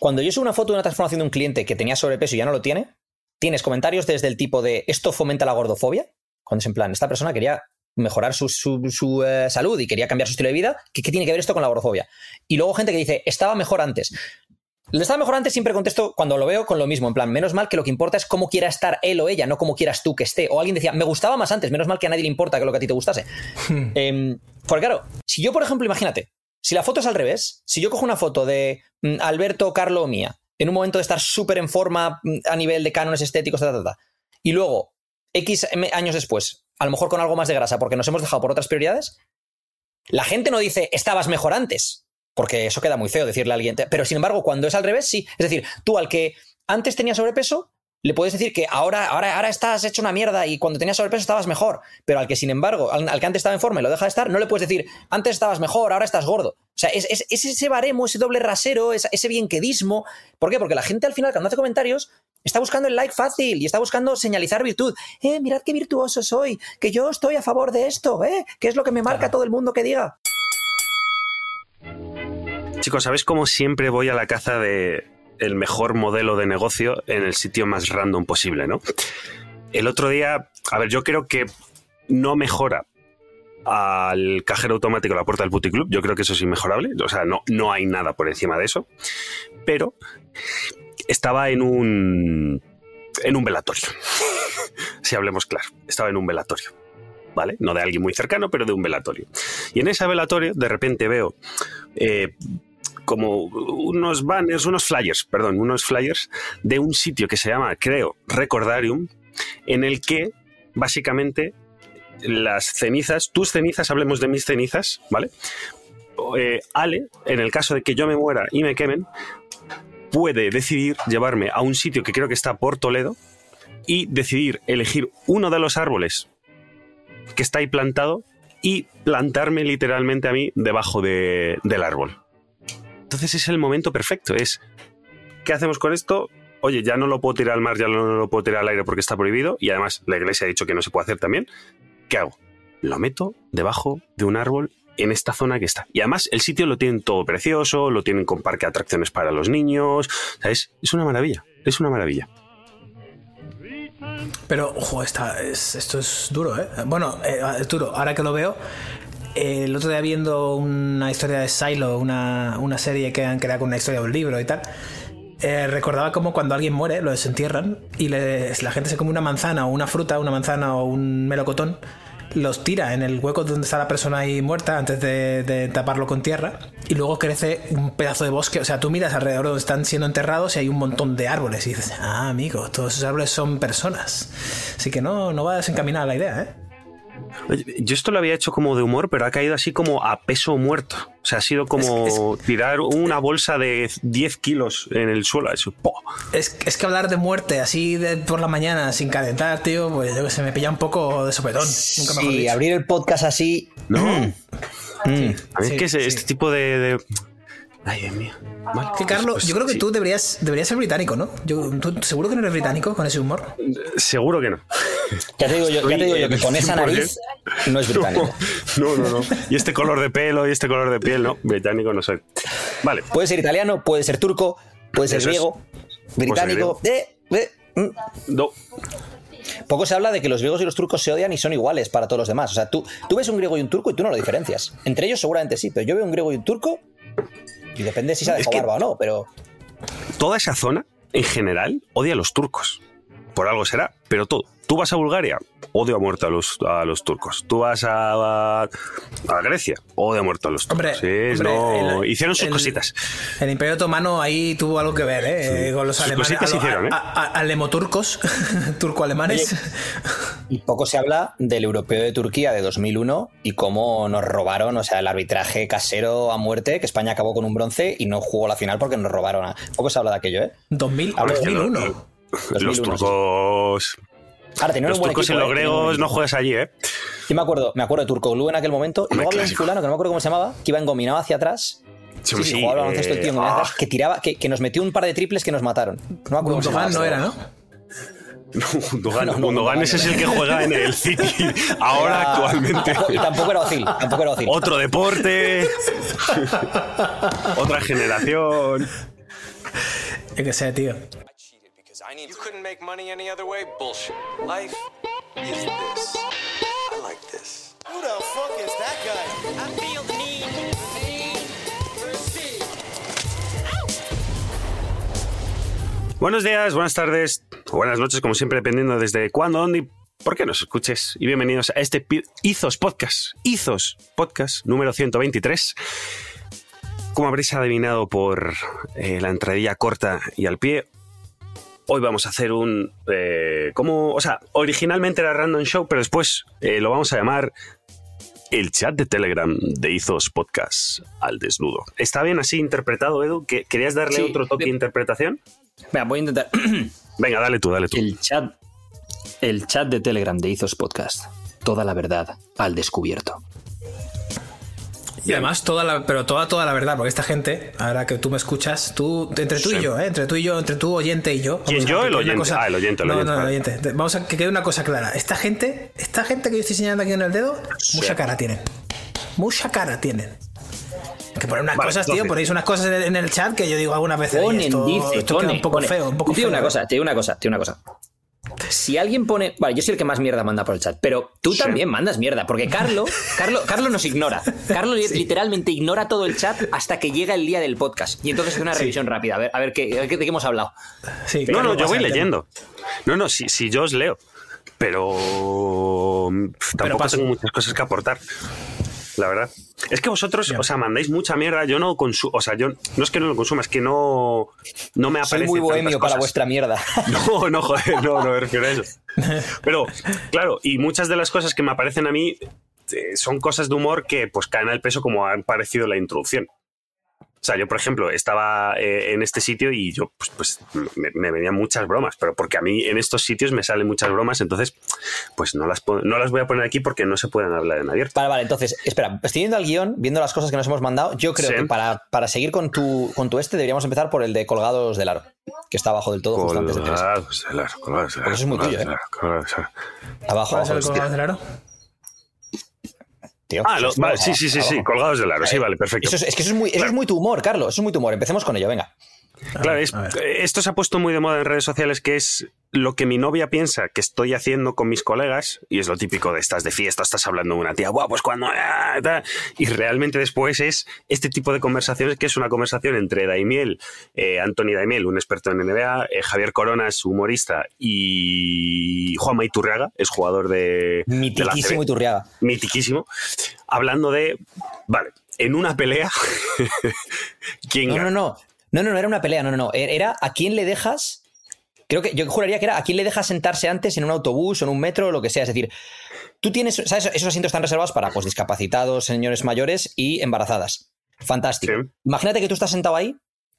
cuando yo subo una foto de una transformación de un cliente que tenía sobrepeso y ya no lo tiene, tienes comentarios desde el tipo de esto fomenta la gordofobia, cuando es en plan, esta persona quería mejorar su, eh, salud y quería cambiar su estilo de vida, ¿qué, tiene que ver esto con la gordofobia? Y luego gente que dice, estaba mejor antes. Le estaba mejor antes, siempre contesto cuando lo veo con lo mismo, en plan, menos mal que lo que importa es cómo quiera estar él o ella, no cómo quieras tú que esté. O alguien decía, me gustaba más antes, menos mal que a nadie le importa que lo que a ti te gustase. eh, porque claro, si yo, por ejemplo, imagínate, si la foto es al revés, si yo cojo una foto de mm, Alberto, Carlo o mía, en un momento de estar súper en forma mm, a nivel de cánones estéticos, y luego, X años después, a lo mejor con algo más de grasa, porque nos hemos dejado por otras prioridades, la gente no dice, estabas mejor antes, porque eso queda muy feo decirle a alguien. Pero sin embargo, cuando es al revés, sí. Es decir, tú al que antes tenía sobrepeso, le puedes decir que ahora, ahora, ahora estás hecho una mierda y cuando tenías sobrepeso estabas mejor. Pero al que, sin embargo, al, que antes estaba en forma y lo deja de estar, no le puedes decir, antes estabas mejor, ahora estás gordo. O sea, es, ese baremo, ese doble rasero, ese bienquedismo. ¿Por qué? Porque la gente al final, cuando hace comentarios, está buscando el like fácil y está buscando señalizar virtud. Eh, mirad qué virtuoso soy, que yo estoy a favor de esto, ¿eh? Que es lo que me marca todo el mundo que diga. Chicos, ¿sabéis cómo siempre voy a la caza de el mejor modelo de negocio en el sitio más random posible, ¿no? El otro día, a ver, yo creo que no mejora al cajero automático a la puerta del Putty Club. Yo creo que eso es inmejorable. O sea, no, no hay nada por encima de eso. Pero estaba en un. en un velatorio. si hablemos claro. Estaba en un velatorio. ¿Vale? No de alguien muy cercano, pero de un velatorio. Y en ese velatorio, de repente veo eh, como unos banners, unos flyers, perdón, unos flyers de un sitio que se llama, creo, Recordarium, en el que básicamente las cenizas, tus cenizas, hablemos de mis cenizas, ¿vale? Eh, Ale, en el caso de que yo me muera y me quemen, puede decidir llevarme a un sitio que creo que está por Toledo y decidir elegir uno de los árboles que está ahí plantado y plantarme literalmente a mí debajo del árbol. Entonces es el momento perfecto. Es, ¿qué hacemos con esto? Oye, ya no lo puedo tirar al mar, ya no lo puedo tirar al aire porque está prohibido y además la iglesia ha dicho que no se puede hacer también. ¿Qué hago? Lo meto debajo de un árbol en esta zona que está. Y además el sitio lo tienen todo precioso, lo tienen con parque de atracciones para los niños. es, una maravilla, es una maravilla. Pero, ojo, esto es duro, ¿eh? Bueno, eh, es duro. Ahora que lo veo, el otro día viendo una historia de Silo, una, serie que han creado con una historia de un libro y tal, eh, recordaba como cuando alguien muere, lo desentierran y la gente se come una manzana o una fruta, una manzana o un melocotón, los tira en el hueco donde está la persona ahí muerta antes de, taparlo con tierra y luego crece un pedazo de bosque. O sea, tú miras alrededor donde están siendo enterrados y hay un montón de árboles y dices, ah, amigo, todos esos árboles son personas. Así que no, no va a desencaminar la idea, ¿eh? Yo esto lo había hecho como de humor, pero ha caído así como a peso muerto. O sea, ha sido como tirar una bolsa de 10 kilos en el suelo. Eso, es, es, que hablar de muerte así de, por la mañana sin calentar, tío, pues yo que se me pilla un poco de sopetón. sí, abrir el podcast así. No. Mm. Mm. a mí es que este tipo de Ay, Dios mío. que Carlos, pues yo creo que tú deberías, deberías ser británico, ¿no? Yo, ¿Seguro que no eres británico con ese humor? Seguro que no. Ya te digo yo, ya te digo yo que con esa nariz no es británico. No, no, no. Y este color de pelo y este color de piel, no. Británico no soy. Vale. Puede ser italiano, puede ser turco, puede ser griego, británico. Eh, eh, mm. No. Poco se habla de que los griegos y los turcos se odian y son iguales para todos los demás. O sea, tú, tú ves un griego y un turco y tú no lo diferencias. Entre ellos seguramente sí, pero yo veo un griego y un turco y depende si se ha dejado barba o no, pero. Toda esa zona, en general, odia a los turcos. Por algo será, pero todo. Tú vas a Bulgaria, odio a muerte a los, a los turcos. Tú vas a, a, Grecia, odio a muerte a los turcos. Hombre, no, hicieron sus cositas. El Imperio Otomano ahí tuvo algo que ver, ¿eh? Con los sus alemanes. Cositas hicieron, ¿eh? Alemoturcos, turco-alemanes. Y poco se habla del europeo de Turquía de 2001 y cómo nos robaron, o sea, el arbitraje casero a muerte, que España acabó con un bronce y no jugó la final porque nos robaron. Poco se habla de aquello, ¿eh? 2000, 2001. Los turcos. Ahora, los turcos y los griegos no juegas allí, ¿eh? Yo me acuerdo, me acuerdo de Turcoglu en aquel momento. Y luego había un fulano que no me acuerdo cómo se llamaba, que iba engominado hacia atrás. Sí, sí, sí jugaba baloncesto el tío ah. que tiraba, que, que, nos metió un par de triples que nos mataron. No me acuerdo cómo no era, ¿no? Gundogan, ese es el que juega en el City ahora actualmente. Y tampoco, era Ozil, tampoco era Ozil. Otro deporte, otra generación. Es que sea, tío. You couldn't make money any other way? Bullshit. Life is this. I like this. Who the fuck is that guy? I feel the need, need. Buenos días, buenas tardes, o buenas noches, como siempre, dependiendo desde cuándo, dónde y por qué nos escuches. Y bienvenidos a este Izos Podcast. Izos Podcast número 123. Como habréis adivinado por eh, la entradilla corta y al pie, hoy vamos a hacer un... eh, como, o sea, originalmente era Random Show, pero después eh, lo vamos a llamar el chat de Telegram de Izos Podcast al desnudo. ¿Está bien así interpretado, Edu? ¿Que- ¿Querías darle Sí. otro toque de interpretación? Venga, voy a intentar. Venga, dale tú, dale tú. El chat, el chat de Telegram de Izos Podcast. Toda la verdad al descubierto. Y además, toda la, pero toda, toda la verdad, porque esta gente, ahora que tú me escuchas, tú, entre tú Sí. y yo, ¿eh? entre tú y yo, entre tú oyente y yo. ¿Quién, yo? El oyente. Ah, el oyente, el no, oyente, no, el oyente. Te- Vamos a que quede una cosa clara. Esta gente, esta gente que yo estoy señalando aquí en el dedo, mucha cara tienen. Mucha cara tienen. Que ponen unas Vale, cosas, tío, ponéis unas cosas en en el chat que yo digo algunas veces. "Oye, Ponen, esto, dice, esto queda un poco pone. feo, un poco Te digo feo. una cosa, te digo una cosa, te digo una cosa. Si alguien pone. Vale, yo soy el que más mierda manda por el chat, pero tú Sí. también mandas mierda, porque Carlo, Carlo, Carlo nos ignora. Carlo li- literalmente ignora todo el chat hasta que llega el día del podcast. Y entonces hace una revisión rápida. A ver, a ver qué, de qué hemos hablado. Sí, No, no, yo voy leyendo. No, no, si, si yo os leo. Pero tampoco tengo muchas cosas que aportar. La verdad. Es que vosotros, Ya. o sea, mandáis mucha mierda. Yo no consumo. O sea, yo no es que no lo consuma, es que no, no me aparece. Soy muy bohemio para vuestra mierda. No, no, joder, no, no me refiero a eso. Pero, claro, y muchas de las cosas que me aparecen a mí eh, son cosas de humor que pues caen al peso como han parecido la introducción. O sea, yo, por ejemplo, estaba eh, en este sitio y yo, pues, pues me, me venían muchas bromas, pero porque a mí en estos sitios me salen muchas bromas, entonces, pues no las, no las voy a poner aquí porque no se pueden hablar en abierto. Vale, vale, entonces, espera, estoy viendo al guion, viendo las cosas que nos hemos mandado. Yo creo Sí. que para, para seguir con tu, con tu este deberíamos empezar por el de colgados del aro, que está abajo del todo, justo antes de Teresa. Colgados del aro, colgados del Porque eso es muy tuyo, ¿eh? del aro, colgados del aro. Abajo, ¿Cuál es abajo. el colgado del aro? Tío. Ah, lo- vale, sí, sí, sí, sí, colgados del aro, sí, vale, perfecto. Eso es, es que eso es, muy, eso es muy tu humor, Carlos. Eso es muy tu humor. Empecemos con ello, venga. Claro, es- esto se ha puesto muy de moda en redes sociales, que es lo que mi novia piensa que estoy haciendo con mis colegas, y es lo típico de estás de fiesta, estás hablando con una tía, Buah, pues cuando... ah, tal". Y realmente después es este tipo de conversaciones, que es una conversación entre Daimiel, eh, Anthony Daimiel, un experto en NBA, eh, Javier Coronas, humorista, y Juanma Iturriaga, es jugador de... de Mitiquísimo ACB y turriaga. mitiquísimo, hablando de, vale, en una pelea, ¿quién No, gana? no, no. No, no, no era una pelea, no, no, no. Era a quién le dejas. Creo que yo juraría que era a quién le dejas sentarse antes en un autobús o en un metro o lo que sea. Es decir, tú tienes, ¿sabes? Esos asientos están reservados para pues, discapacitados, señores mayores y embarazadas. Fantástico. Sí. Imagínate que tú estás sentado ahí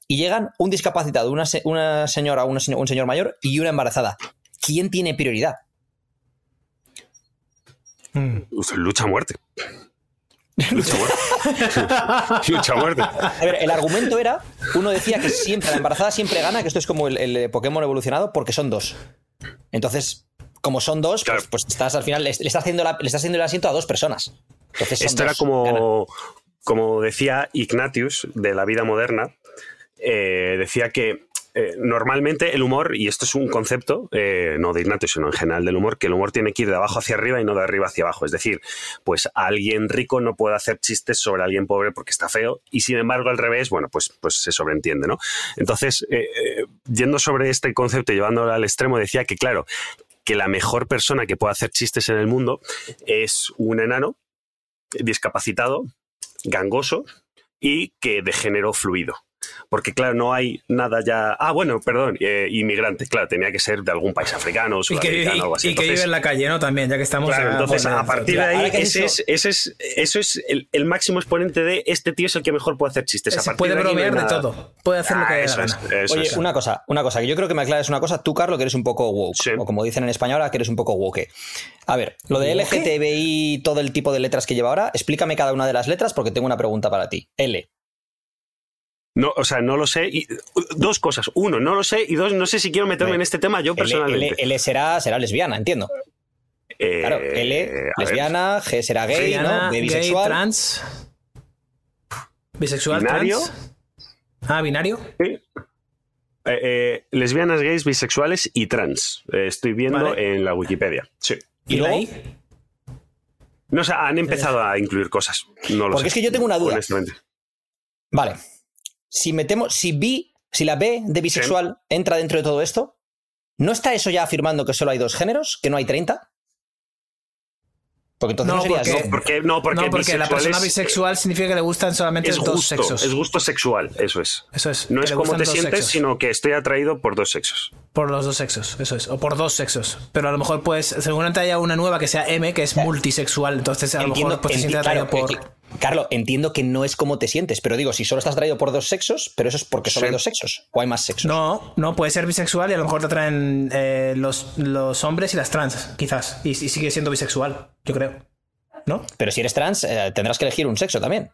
y llegan un discapacitado, una, se- una señora, una se- un señor mayor y una embarazada. ¿Quién tiene prioridad? Mm. Lucha a muerte. Lucha muerte. Lucha muerte. A ver, el argumento era, uno decía que siempre, la embarazada siempre gana, que esto es como el, el Pokémon evolucionado, porque son dos. Entonces, como son dos, Claro. pues, pues estás al final, le, le estás haciendo la- le estás haciendo el asiento a dos personas. Entonces Esto era ganan. como, como decía Ignatius de la vida moderna, eh, decía que eh, normalmente el humor, y esto es un concepto, eh, no de Ignatius, sino en general del humor, que el humor tiene que ir de abajo hacia arriba y no de arriba hacia abajo. Es decir, pues alguien rico no puede hacer chistes sobre alguien pobre porque está feo, y sin embargo al revés, bueno, pues, pues se sobreentiende, ¿no? Entonces, eh, yendo sobre este concepto y llevándolo al extremo, decía que, claro, que la mejor persona que puede hacer chistes en el mundo es un enano discapacitado, gangoso y que de género fluido. Porque, claro, no hay nada ya. Ah, bueno, perdón, eh, inmigrante, claro, tenía que ser de algún país africano, Y que, sudamericano, y- algo así. y que vive en la calle, ¿no? También, ya que estamos. Claro, ya, entonces joder, a partir de ahí, ese es, ese es, eso es el, el máximo exponente de este tío es el que mejor puede hacer chistes. A puede de bromear de nada. todo. Puede hacer lo Ah, que dé la eso es, gana. eso Oye, es. una cosa, una cosa, que yo creo que me aclares una cosa. Tú, Carlos, que eres un poco woke. Sí. O como dicen en español, ahora que eres un poco woke. A ver, lo de. LGTBI, todo el tipo de letras que lleva ahora, explícame cada una de las letras porque tengo una pregunta para ti. L. No, o sea, no lo sé. Y, dos cosas. Uno, no lo sé. Y dos, no sé si quiero meterme en este tema yo personalmente. L- L será, será lesbiana, entiendo. Eh, Claro, L, ver. lesbiana, G será gay, Lesbiana, ¿no? B, gay, bisexual. trans. Bisexual, Binario. trans. Ah, binario. Sí. Eh, eh, lesbianas, gays, bisexuales y trans. Eh, estoy viendo Vale. en la Wikipedia. Sí. ¿Y, ¿Y luego? ahí? No, o sea, han empezado a incluir cosas. No lo Porque sé, es que yo tengo una duda. honestamente. Vale. Si metemos, si bi, si la B de bisexual entra dentro de todo esto, ¿no está eso ya afirmando que solo hay dos géneros? ¿Que no hay 30? Porque entonces no, No, sería porque- no, porque, no, porque la persona es- bisexual significa que le gustan solamente es dos gusto, sexos. es gusto sexual, eso es. Eso es. No es como te sientes, sexos. sino que estoy atraído por dos sexos. Por los dos sexos, eso es. O por dos sexos. Pero a lo mejor, pues, seguramente haya una nueva que sea M, que es multisexual. Entonces, a lo mejor, pues, te sientes atraído claro, por. Carlos, entiendo que no es como te sientes, pero digo, si solo estás atraído por dos sexos, pero eso es porque solo Sí. hay dos sexos, o hay más sexos. No, no, puede ser bisexual y a lo mejor te atraen eh, los, los hombres y las trans, quizás. Y, y sigue siendo bisexual, yo creo. ¿No? Pero si eres trans, eh, tendrás que elegir un sexo también.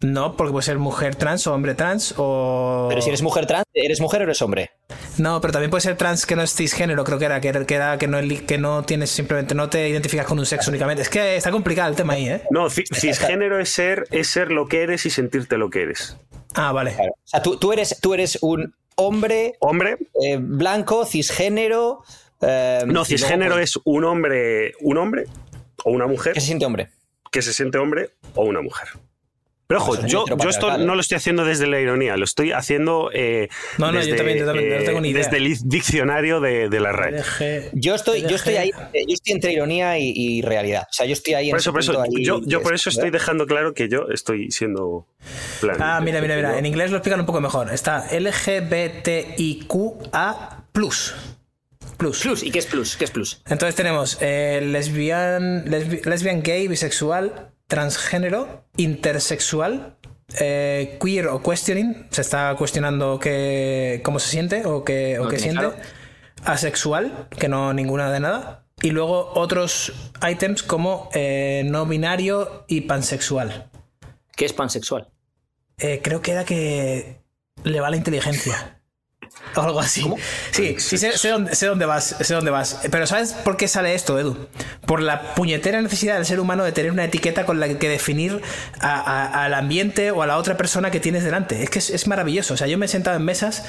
No, porque puede ser mujer trans o hombre trans o. Pero si eres mujer trans, ¿eres mujer o eres hombre? No, pero también puede ser trans que no es cisgénero, creo que era, que era, que, era- que no, que no tienes simplemente, no te identificas con un sexo únicamente. Es que está complicado el tema ahí, ¿eh? No, ci- cisgénero es ser, es ser lo que eres y sentirte lo que eres. Ah, vale. O sea, tú, tú eres, tú eres un hombre Hombre, eh, blanco, cisgénero. eh, no, cisgénero pues, es un hombre, un hombre o una mujer ¿Qué se siente hombre? que se siente hombre o una mujer. Pero ojo, yo, yo esto no ¿eh? lo estoy haciendo desde la ironía, lo estoy haciendo eh, No, no, yo desde, también, yo también, no tengo ni idea. desde el diccionario de, de la. LG. Yo estoy, yo estoy ahí, yo estoy entre ironía y, y realidad. O sea, yo estoy ahí en Por eso, por eso, ahí yo, yo por eso estoy dejando claro que yo estoy siendo plan. Ah, mira, mira, mira. En inglés lo explican un poco mejor. Está LGBTIQA. Plus. Plus. Plus, ¿y qué es plus? ¿Qué es plus? Entonces tenemos eh, lesbian, lesbi- lesbian, gay, bisexual, transgénero, intersexual, eh, queer o questioning, se está cuestionando qué, cómo se siente o qué, o No siente, claro. asexual, que no ninguna de nada, y luego otros ítems como eh, no binario y pansexual. ¿Qué es pansexual? Eh, creo que era que le va la inteligencia. O algo así. Sí, sí sé, sé dónde, sé dónde vas, sé dónde vas. Pero ¿sabes por qué sale esto, Edu? Por la puñetera necesidad del ser humano de tener una etiqueta con la que definir a- a- al ambiente o a la otra persona que tienes delante. Es que es, es maravilloso. O sea, yo me he sentado en mesas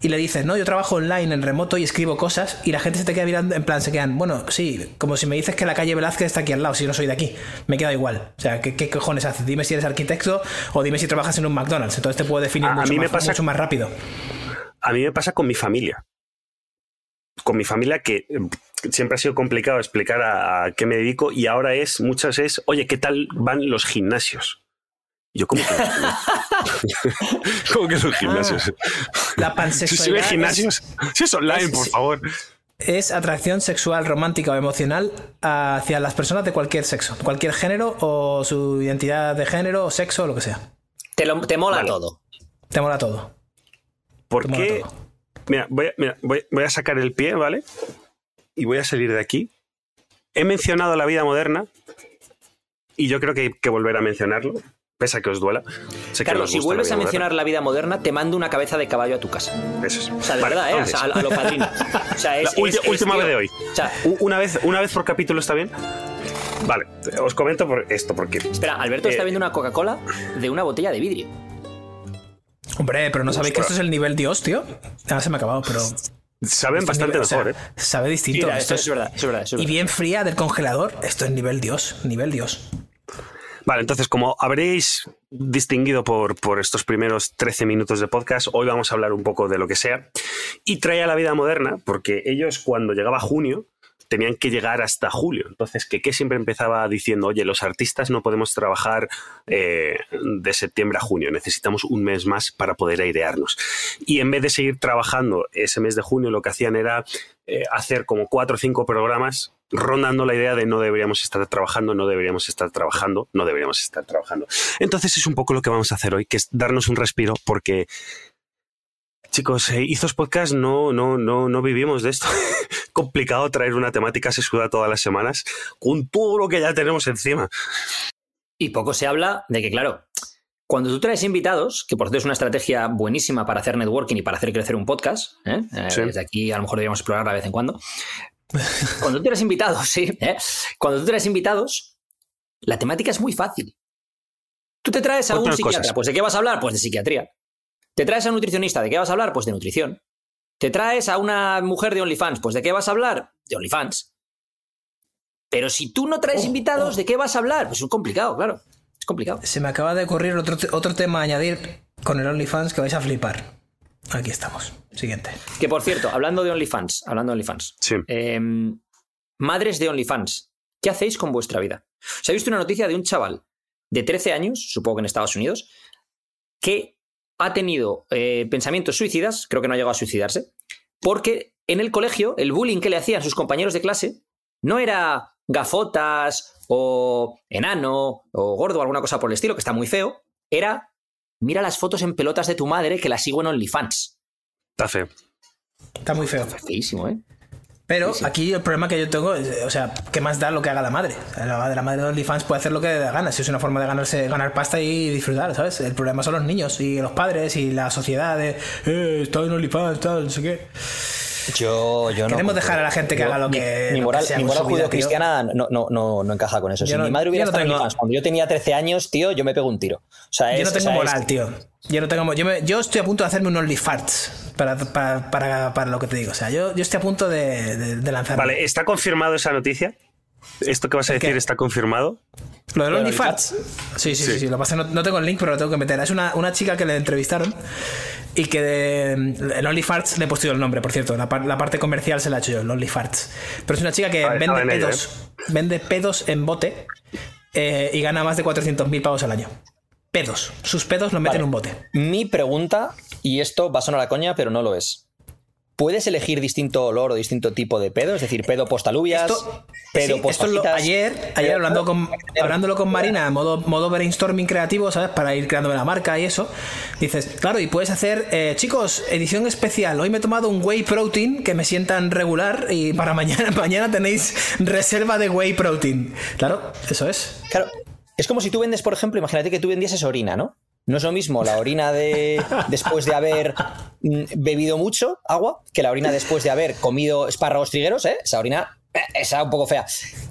y le dices, no, yo trabajo online, en remoto y escribo cosas y la gente se te queda mirando, en plan, se quedan, bueno, sí, como si me dices que la calle Velázquez está aquí al lado, si yo no soy de aquí. Me queda igual. O sea, ¿qué, qué cojones haces? Dime si eres arquitecto o dime si trabajas en un McDonald's. Entonces te puedo definir A- a mucho, mí me más, pasa- mucho más rápido. A mí me pasa con mi familia. Con mi familia que eh, siempre ha sido complicado explicar a, a qué me dedico y ahora es, muchas es, oye, ¿qué tal van los gimnasios? Y Yo, ¿cómo que gimnasios? ¿Cómo que los gimnasios? La Si pansexualidad se ve es- gimnasios, si es online, es- por favor. es atracción sexual, romántica o emocional hacia las personas de cualquier sexo, cualquier género o su identidad de género o sexo o lo que sea. Te, lo- te mola Vale. todo. Te mola todo. ¿Por Te mola qué? todo. Mira, voy, a- mira, voy- voy a sacar el pie, ¿vale? Y voy a salir de aquí. He mencionado la vida moderna y yo creo que hay que volver a mencionarlo, pese a que os duela. Sé Carlos, os si vuelves a mencionar la vida moderna, te mando una cabeza de caballo a tu casa. Eso es. O sea, de Vale, verdad, ¿eh? O entonces, sea, a, a lo padrino. O sea, es, la ulti- es- es, última vez de hoy. O sea, Una vez, una vez por capítulo está bien. Vale, os comento por esto, porque espera, Alberto Eh, está viendo una Coca-Cola de una botella de vidrio. Hombre, pero no sabéis que esto es el nivel Dios, tío. Ahora se me ha acabado, pero. saben esto es bastante nivel- o sea, mejor, ¿eh? Sabe distinto. Mira, Esto es verdad, es verdad. eso es Y verdad. bien fría del congelador. Esto es nivel Dios. Nivel Dios. Vale, entonces, como habréis distinguido por, por estos primeros 13 minutos de podcast, hoy vamos a hablar un poco de lo que sea. Y trae a la vida moderna, porque ellos cuando llegaba junio tenían que llegar hasta julio. Entonces, que qué siempre empezaba diciendo, oye, los artistas no podemos trabajar eh, de septiembre a junio, necesitamos un mes más para poder airearnos. Y en vez de seguir trabajando ese mes de junio, lo que hacían era eh, hacer como cuatro o cinco programas rondando la idea de no deberíamos estar trabajando, no deberíamos estar trabajando, no deberíamos estar trabajando. Entonces es un poco lo que vamos a hacer hoy, que es darnos un respiro porque chicos, eh, Podcast no, no, no, no vivimos de esto. Complicado traer una temática sesuda todas las semanas con todo lo que ya tenemos encima. Y poco se habla de que, claro, cuando tú traes invitados, que por cierto es una estrategia buenísima para hacer networking y para hacer crecer un podcast, ¿eh? Eh, Sí. desde aquí a lo mejor deberíamos explorarla de vez en cuando. Cuando tú traes invitados, sí, ¿eh? cuando tú traes invitados, la temática es muy fácil. Tú te traes a un psiquiatra, cosas. pues ¿de qué vas a hablar? Pues de psiquiatría. Te traes a un nutricionista, ¿de qué vas a hablar? Pues de nutrición. Te traes a una mujer de OnlyFans, pues ¿de qué vas a hablar? De OnlyFans. Pero si tú no traes invitados, ¿de qué vas a hablar? Pues es complicado, claro. Es complicado. Se me acaba de ocurrir otro, te- otro tema a añadir con el OnlyFans que vais a flipar. Aquí estamos. Siguiente. Que por cierto, hablando de OnlyFans, hablando de OnlyFans. Sí. eh, madres de OnlyFans, ¿qué hacéis con vuestra vida? ¿Se ha visto una noticia de un chaval de 13 años, supongo que en Estados Unidos, que ha tenido eh, pensamientos suicidas, creo que no ha llegado a suicidarse, porque en el colegio el bullying que le hacían sus compañeros de clase no era gafotas o enano o gordo o alguna cosa por el estilo, que está muy feo, era mira las fotos en pelotas de tu madre que las sigo en OnlyFans. Está feo. Está muy feo. Feísimo, ¿eh? Pero aquí el problema que yo tengo es, eh, o sea, ¿qué más da lo que haga la madre? O sea, la, la madre de OnlyFans puede hacer lo que le dé gana, si es una forma de ganarse, ganar pasta y disfrutar, ¿sabes? El problema son los niños y los padres y la sociedad de, eh, está en OnlyFans, tal, no sé qué. Yo, yo no. Queremos dejar a la gente que Yo- haga lo que- Mi moral, mi moral judio-cristiana no, no, no, no encaja con eso. Yo si no- mi madre hubiera estado en tengo- OnlyFans cuando yo tenía 13 años, tío, yo me pego un tiro. O sea, Yo no tengo o sea, moral, es- tío. Yo no tengo yo, me- yo estoy a punto de hacerme un OnlyFarts para, para, para, para lo que te digo. O sea, yo, yo estoy a punto de, de, de lanzarme. Vale, ¿está confirmado esa noticia? ¿Esto que vas a decir está confirmado? Lo del ¿Lo del OnlyFans. Sí, sí, sí, sí. Lo pasa no, no tengo el link, pero lo tengo que meter. Es una, una chica que le entrevistaron y que de, el OnlyFarts le he puesto yo el nombre, por cierto. La, par- la parte comercial se la he hecho yo, el OnlyFarts. Pero es una chica que Ah, vende ello, pedos, vende pedos en bote eh, y gana más de 400.000 pavos al año. Pedos. Sus pedos los mete Vale. en un bote. Mi pregunta, y esto va a sonar a coña, pero no lo es. ¿Puedes elegir distinto olor o distinto tipo de pedo? Es decir, pedo postalubias, Esto, pedo sí, post esto lo- ayer, ayer hablando con, hablándolo con Marina, modo, modo brainstorming creativo, ¿sabes? Para ir creando la marca y eso. Dices, claro, y puedes hacer, eh, chicos, edición especial. Hoy me he tomado un whey protein que me sientan regular y para mañana, mañana tenéis reserva de whey protein. Claro, eso es. Claro, es como si tú vendes, por ejemplo, imagínate que tú vendieses orina, ¿no? No es lo mismo la orina de después de haber mm, bebido mucho agua que la orina después de haber comido espárragos trigueros, ¿eh? Esa orina, eh, esa un poco fea.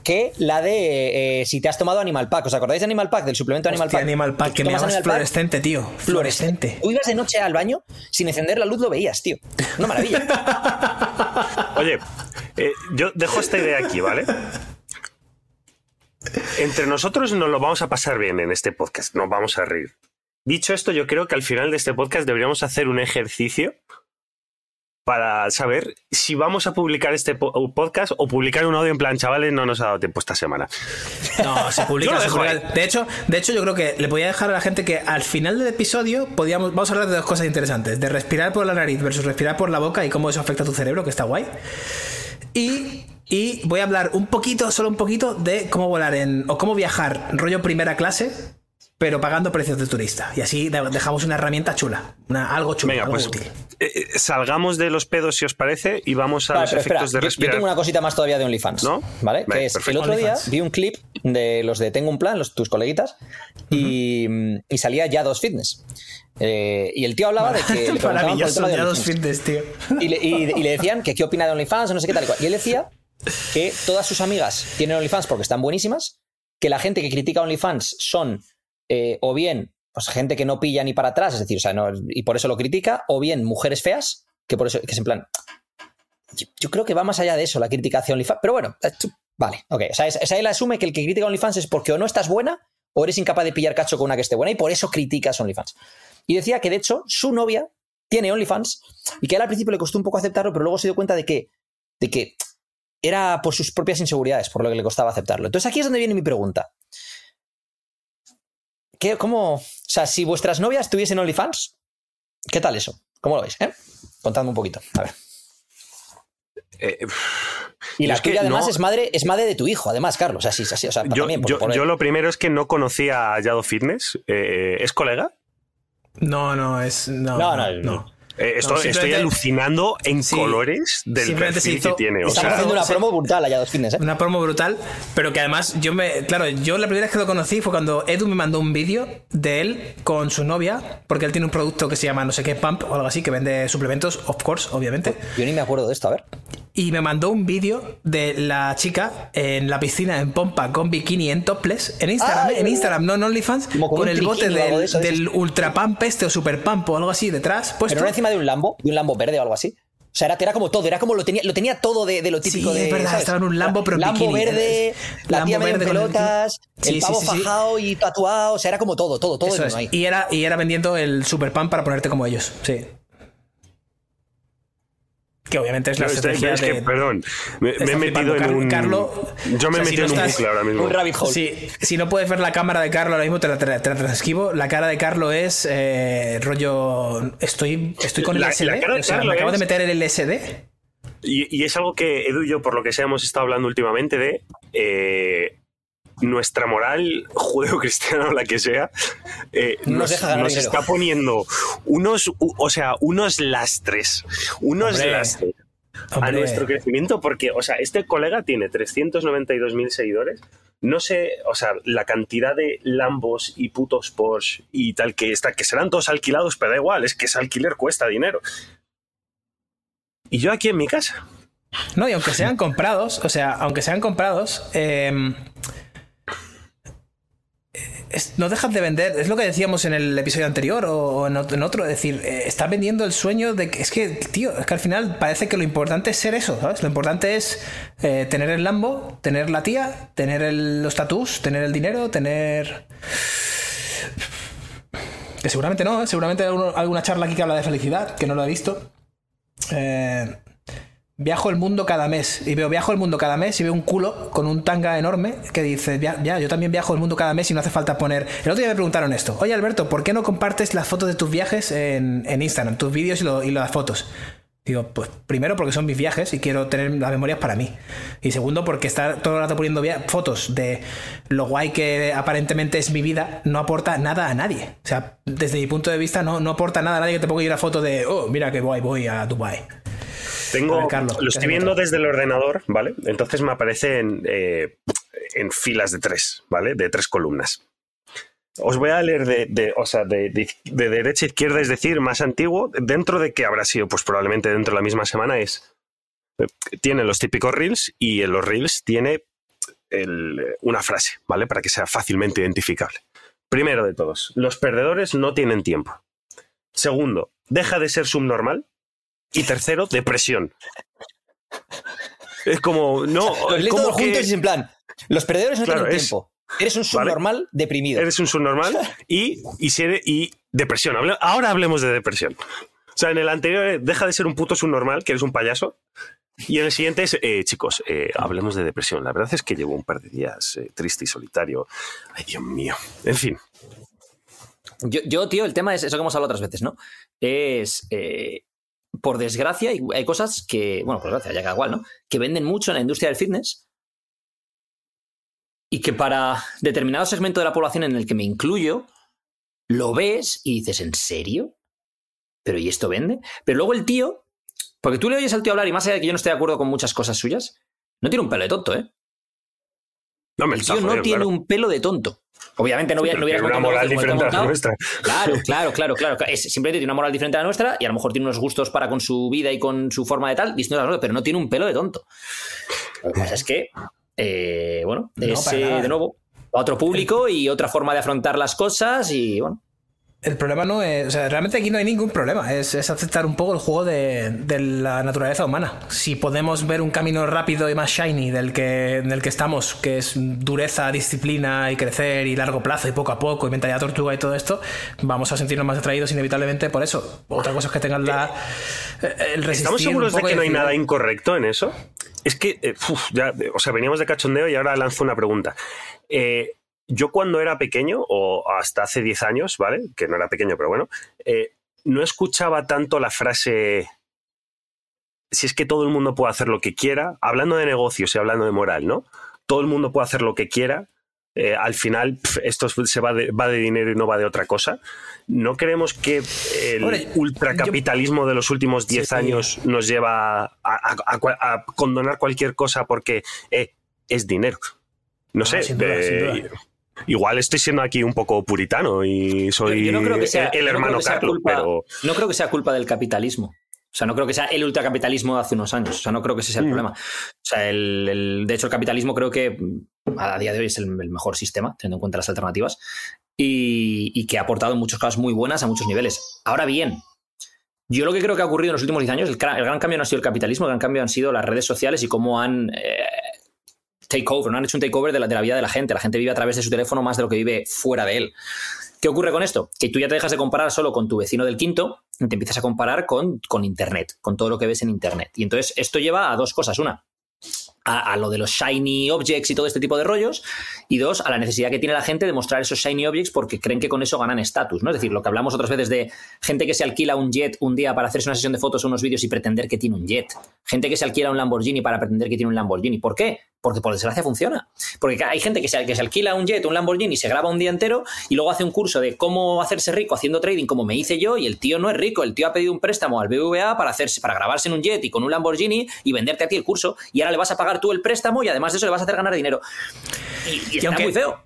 Que la de eh, si te has tomado Animal Pack. ¿Os acordáis de Animal Pack? Del suplemento Animal Hostia, Pack. Animal Pack, que me tomas llamas Animal Pack, fluorescente, tío. Fluorescente. Tú ibas de noche al baño sin encender la luz, lo veías, tío. Una maravilla. Oye, eh, yo dejo esta idea aquí, ¿vale? Entre nosotros nos lo vamos a pasar bien en este podcast, nos vamos a reír. Dicho esto, yo creo que al final de este podcast deberíamos hacer un ejercicio para saber si vamos a publicar este po- podcast o publicar un audio en plan, chavales, no nos ha dado tiempo esta semana. No, se publica. se publica. De hecho, de hecho, yo creo que le podía dejar a la gente que al final del episodio podíamos, vamos a hablar de dos cosas interesantes: de respirar por la nariz versus respirar por la boca y cómo eso afecta a tu cerebro, que está guay. Y, y voy a hablar un poquito, solo un poquito, de cómo volar en. o cómo viajar rollo primera clase, pero pagando precios de turista. Y así de- dejamos una herramienta chula, una, algo chulo, Venga, algo pues útil. eh, eh, salgamos de los pedos si os parece y vamos a Vale, los espera, efectos de yo- yo, respirar. tengo una cosita más todavía de OnlyFans. ¿No? ¿Vale? Vale, que es, perfecto. el otro día vi un clip de los de Tengo un plan, los, tus coleguitas, y, y salía ya dos fitness. Eh, y el tío hablaba de que le Maravilloso, ya dos fitness, tío. y le, y- y le decían que qué opina de OnlyFans o no sé qué tal y cual. Y él decía que todas sus amigas tienen OnlyFans porque están buenísimas, que la gente que critica OnlyFans son eh, o bien pues, gente que no pilla ni para atrás, es decir, o sea, no- y por eso lo critica, o bien mujeres feas, que por eso que es en plan. Yo, creo que va más allá de eso la crítica hacia OnlyFans, pero bueno, eh, vale, ok. O sea, él asume que el que critica OnlyFans es porque o no estás buena o eres incapaz de pillar cacho con una que esté buena y por eso criticas OnlyFans. Y decía que de hecho su novia tiene OnlyFans y que a él al principio le costó un poco aceptarlo, pero luego se dio cuenta de que, de que era por sus propias inseguridades, por lo que le costaba aceptarlo. Entonces aquí es donde viene mi pregunta. ¿Qué, ¿Cómo? O sea, si vuestras novias tuviesen OnlyFans, ¿qué tal eso? ¿Cómo lo veis? Eh? Contadme un poquito. A ver. Eh, Y la es que tuya además no- es madre, es madre de tu hijo, además, Carlos. Así, así, o sea, yo, también. por- yo- por- yo lo primero es que no conocía a Yado Fitness. Eh, ¿Es colega? No, no, es. No, No, no. no, no. Eh, estoy, alucinando en Sí, colores del simplemente se perfil hizo- que tiene. O Estamos sea, haciendo una promo brutal allá dos fines, ¿eh? Una promo brutal, pero que además yo me. Claro, yo la primera vez que lo conocí fue cuando Edu me mandó un vídeo de él con su novia, porque él tiene un producto que se llama no sé qué Pump o algo así, que vende suplementos, of course, obviamente. Yo ni me acuerdo de esto, a ver. Y me mandó un vídeo de la chica en la piscina en pompa con bikini en topless en Instagram, en. Instagram, no en OnlyFans, con el bote del, de eso, de del Ultra Pump este o Super Pump o algo así detrás. Puesto. Pero no encima de un Lambo, de un Lambo verde o algo así. O sea, era, era como todo, era como lo tenía, lo tenía todo de, de lo típico Sí, de. es verdad, ¿sabes? estaba en un Lambo, pero Lambo bikini. verde, la Lambo tía medio el- pelotas, Sí, el pavo sí, sí. fajado y tatuado. O sea, era como todo, todo, todo Eso es. ahí. Y era, y era vendiendo el Super Pump para ponerte como ellos. Sí. Que obviamente es la No, estrategia es que, de. perdón, me, he metido en Carlo- un. Carlo- yo me o sea, he si metido no en un bucle ahora mismo. Un rabbit hole. Si no puedes ver la cámara de Carlo ahora mismo, te la, te la- te la transcribo. La cara de Carlo es eh, rollo. Estoy, estoy con el La- LSD. la cara de o sea, Carlo me acabo de meter el LSD. Y, y es algo que Edu y yo, por lo que sea, hemos estado hablando últimamente de eh, nuestra moral judeocristiana o la que sea, eh, No nos está poniendo unos, o sea, unos lastres, unos Hombre, lastres a nuestro crecimiento, porque, o sea, este colega tiene 392.000 seguidores. No sé, o sea, la cantidad de Lambos y putos Porsche y tal que está, que serán todos alquilados, pero da igual, es que ese alquiler cuesta dinero. Y yo aquí en mi casa. No, y aunque sean comprados, o sea, aunque sean comprados, eh, no dejas de vender. Es lo que decíamos en el episodio anterior o, en ot- en otro. Es decir, eh, está vendiendo el sueño de que. Es que, tío, es que al final parece que lo importante es ser eso, ¿sabes? Lo importante es eh, tener el Lambo, tener la tía, tener el- los tener el dinero, tener. Que seguramente no, ¿eh? seguramente hay alguna charla aquí que habla de felicidad, que no lo he visto. Eh, viajo el mundo cada mes. Y veo viajo el mundo cada mes y veo un culo con un tanga enorme que dice ya, ya, yo también viajo el mundo cada mes y no hace falta poner el otro día me preguntaron esto oye Alberto ¿por qué no compartes las fotos de tus viajes en, en Instagram tus vídeos y, las fotos digo pues primero porque son mis viajes y quiero tener las memorias para mí. Y segundo porque estar todo el rato poniendo fotos de lo guay que aparentemente es mi vida no aporta nada a nadie. O sea desde mi punto de vista no, no aporta nada a nadie que te ponga una foto de oh mira que guay voy a Dubai Tengo, A ver, Carlos, lo ¿qué estoy viendo desde el ordenador, ¿vale? Entonces me aparece en, eh, en filas de tres, ¿vale? De tres columnas. Os voy a leer de, de- o sea, de, de- de derecha a izquierda, es decir, más antiguo, dentro de que habrá sido, pues probablemente dentro de la misma semana, es. eh, Tiene los típicos reels y en los reels tiene el- una frase, ¿vale? Para que sea fácilmente identificable. Primero de todos, los perdedores no tienen tiempo. Segundo, deja de ser subnormal. Y tercero, depresión. Es como, no, Los lees como que juntos y en plan. Los perdedores no Claro, tienen es- tiempo. Eres un subnormal deprimido. eres un subnormal y, y, y depresión. Ahora hablemos de depresión. O sea, en el anterior, eh, deja de ser un puto subnormal, que eres un payaso. Y en el siguiente es, eh, chicos, eh, hablemos de depresión. La verdad es que llevo un par de días eh, triste y solitario. Ay, Dios mío. En fin, Yo, yo, tío, el tema es eso que hemos hablado otras veces, ¿no? Es. eh, por desgracia, hay, cosas que. Bueno, por desgracia, ya cada igual, ¿no? Que venden mucho en la industria del fitness. Y que para determinado segmento de la población en el que me incluyo, lo ves y dices, ¿en serio? ¿Pero y esto vende? Pero luego el tío. Porque tú le oyes al tío hablar y más allá de que yo no estoy de acuerdo con muchas cosas suyas, no tiene un pelo de tonto, ¿eh? no me El tío no tiene un pelo de tonto. Obviamente no, voy no hubieras tiene una moral diferente a la nuestra. Claro, claro, claro, claro. Es, simplemente tiene una moral diferente a la nuestra y a lo mejor tiene unos gustos para con su vida y con su forma de tal, distintos a la nuestra, pero no tiene un pelo de tonto. Lo que pasa es que, eh, bueno, No, es eh, de nuevo otro público y otra forma de afrontar las cosas y bueno. El problema no es. O sea, realmente aquí no hay ningún problema. Es, es aceptar un poco el juego de, de la naturaleza humana. Si podemos ver un camino rápido y más shiny del que, del que estamos, que es dureza, disciplina y crecer y largo plazo y poco a poco y mentalidad tortuga y todo esto, vamos a sentirnos más atraídos inevitablemente por eso. Otra cosa es que tengan la. eh, El resistir ¿Estamos seguros de que no hay nada incorrecto en eso? Es que, eh, uf, ya, o sea, veníamos de cachondeo y ahora lanzo una pregunta. Eh, yo cuando era pequeño, o hasta hace 10 años, ¿vale? Que no era pequeño, pero bueno, eh, no escuchaba tanto la frase, si es que todo el mundo puede hacer lo que quiera, hablando de negocios y hablando de moral, ¿no? Todo el mundo puede hacer lo que quiera. eh, al final, pf, esto se va de, va de dinero y no va de otra cosa. ¿No creemos que el ultracapitalismo de los últimos 10 Sí. años nos lleva a, a- a cua- a condonar cualquier cosa porque eh, es dinero? No Ah, sé. sin duda, eh, sin duda. Igual estoy siendo aquí un poco puritano y soy Yo no creo que sea, el, no hermano Carlos, culpa, pero no creo que sea culpa del capitalismo. O sea, no creo que sea el ultracapitalismo de hace unos años. O sea, no creo que ese sea el Mm. problema. O sea, el, el- de hecho, el capitalismo creo que mm, a día de hoy es el, el mejor sistema, teniendo en cuenta las alternativas, y, y que ha aportado en muchos casos muy buenas a muchos niveles. Ahora bien, yo lo que creo que ha ocurrido en los últimos 10 años, el gran cambio no ha sido el capitalismo, el gran cambio han sido las redes sociales y cómo han eh, takeover, ¿no? han hecho un takeover de la, de la vida de la gente. La gente vive a través de su teléfono más de lo que vive fuera de él. ¿Qué ocurre con esto? Que tú ya te dejas de comparar solo con tu vecino del quinto y te empiezas a comparar con, con Internet, con todo lo que ves en Internet. Y entonces esto lleva a dos cosas. Una, a, lo de los shiny objects y todo este tipo de rollos. Y dos, a la necesidad que tiene la gente de mostrar esos shiny objects porque creen que con eso ganan estatus. ¿no? Es decir, lo que hablamos otras veces de gente que se alquila un jet un día para hacerse una sesión de fotos o unos vídeos y pretender que tiene un jet. Gente que se alquila un Lamborghini para pretender que tiene un Lamborghini. ¿Por qué? Porque por desgracia funciona. Porque hay gente que se, que se alquila un jet, un Lamborghini, se graba un día entero y luego hace un curso de cómo hacerse rico haciendo trading como me hice yo y el tío no es rico. El tío ha pedido un préstamo al BBVA para, hacerse, para grabarse en un jet y con un Lamborghini y venderte a ti el curso y ahora le vas a pagar tú el préstamo y además de eso le vas a hacer ganar dinero. Y, y está aunque- muy feo.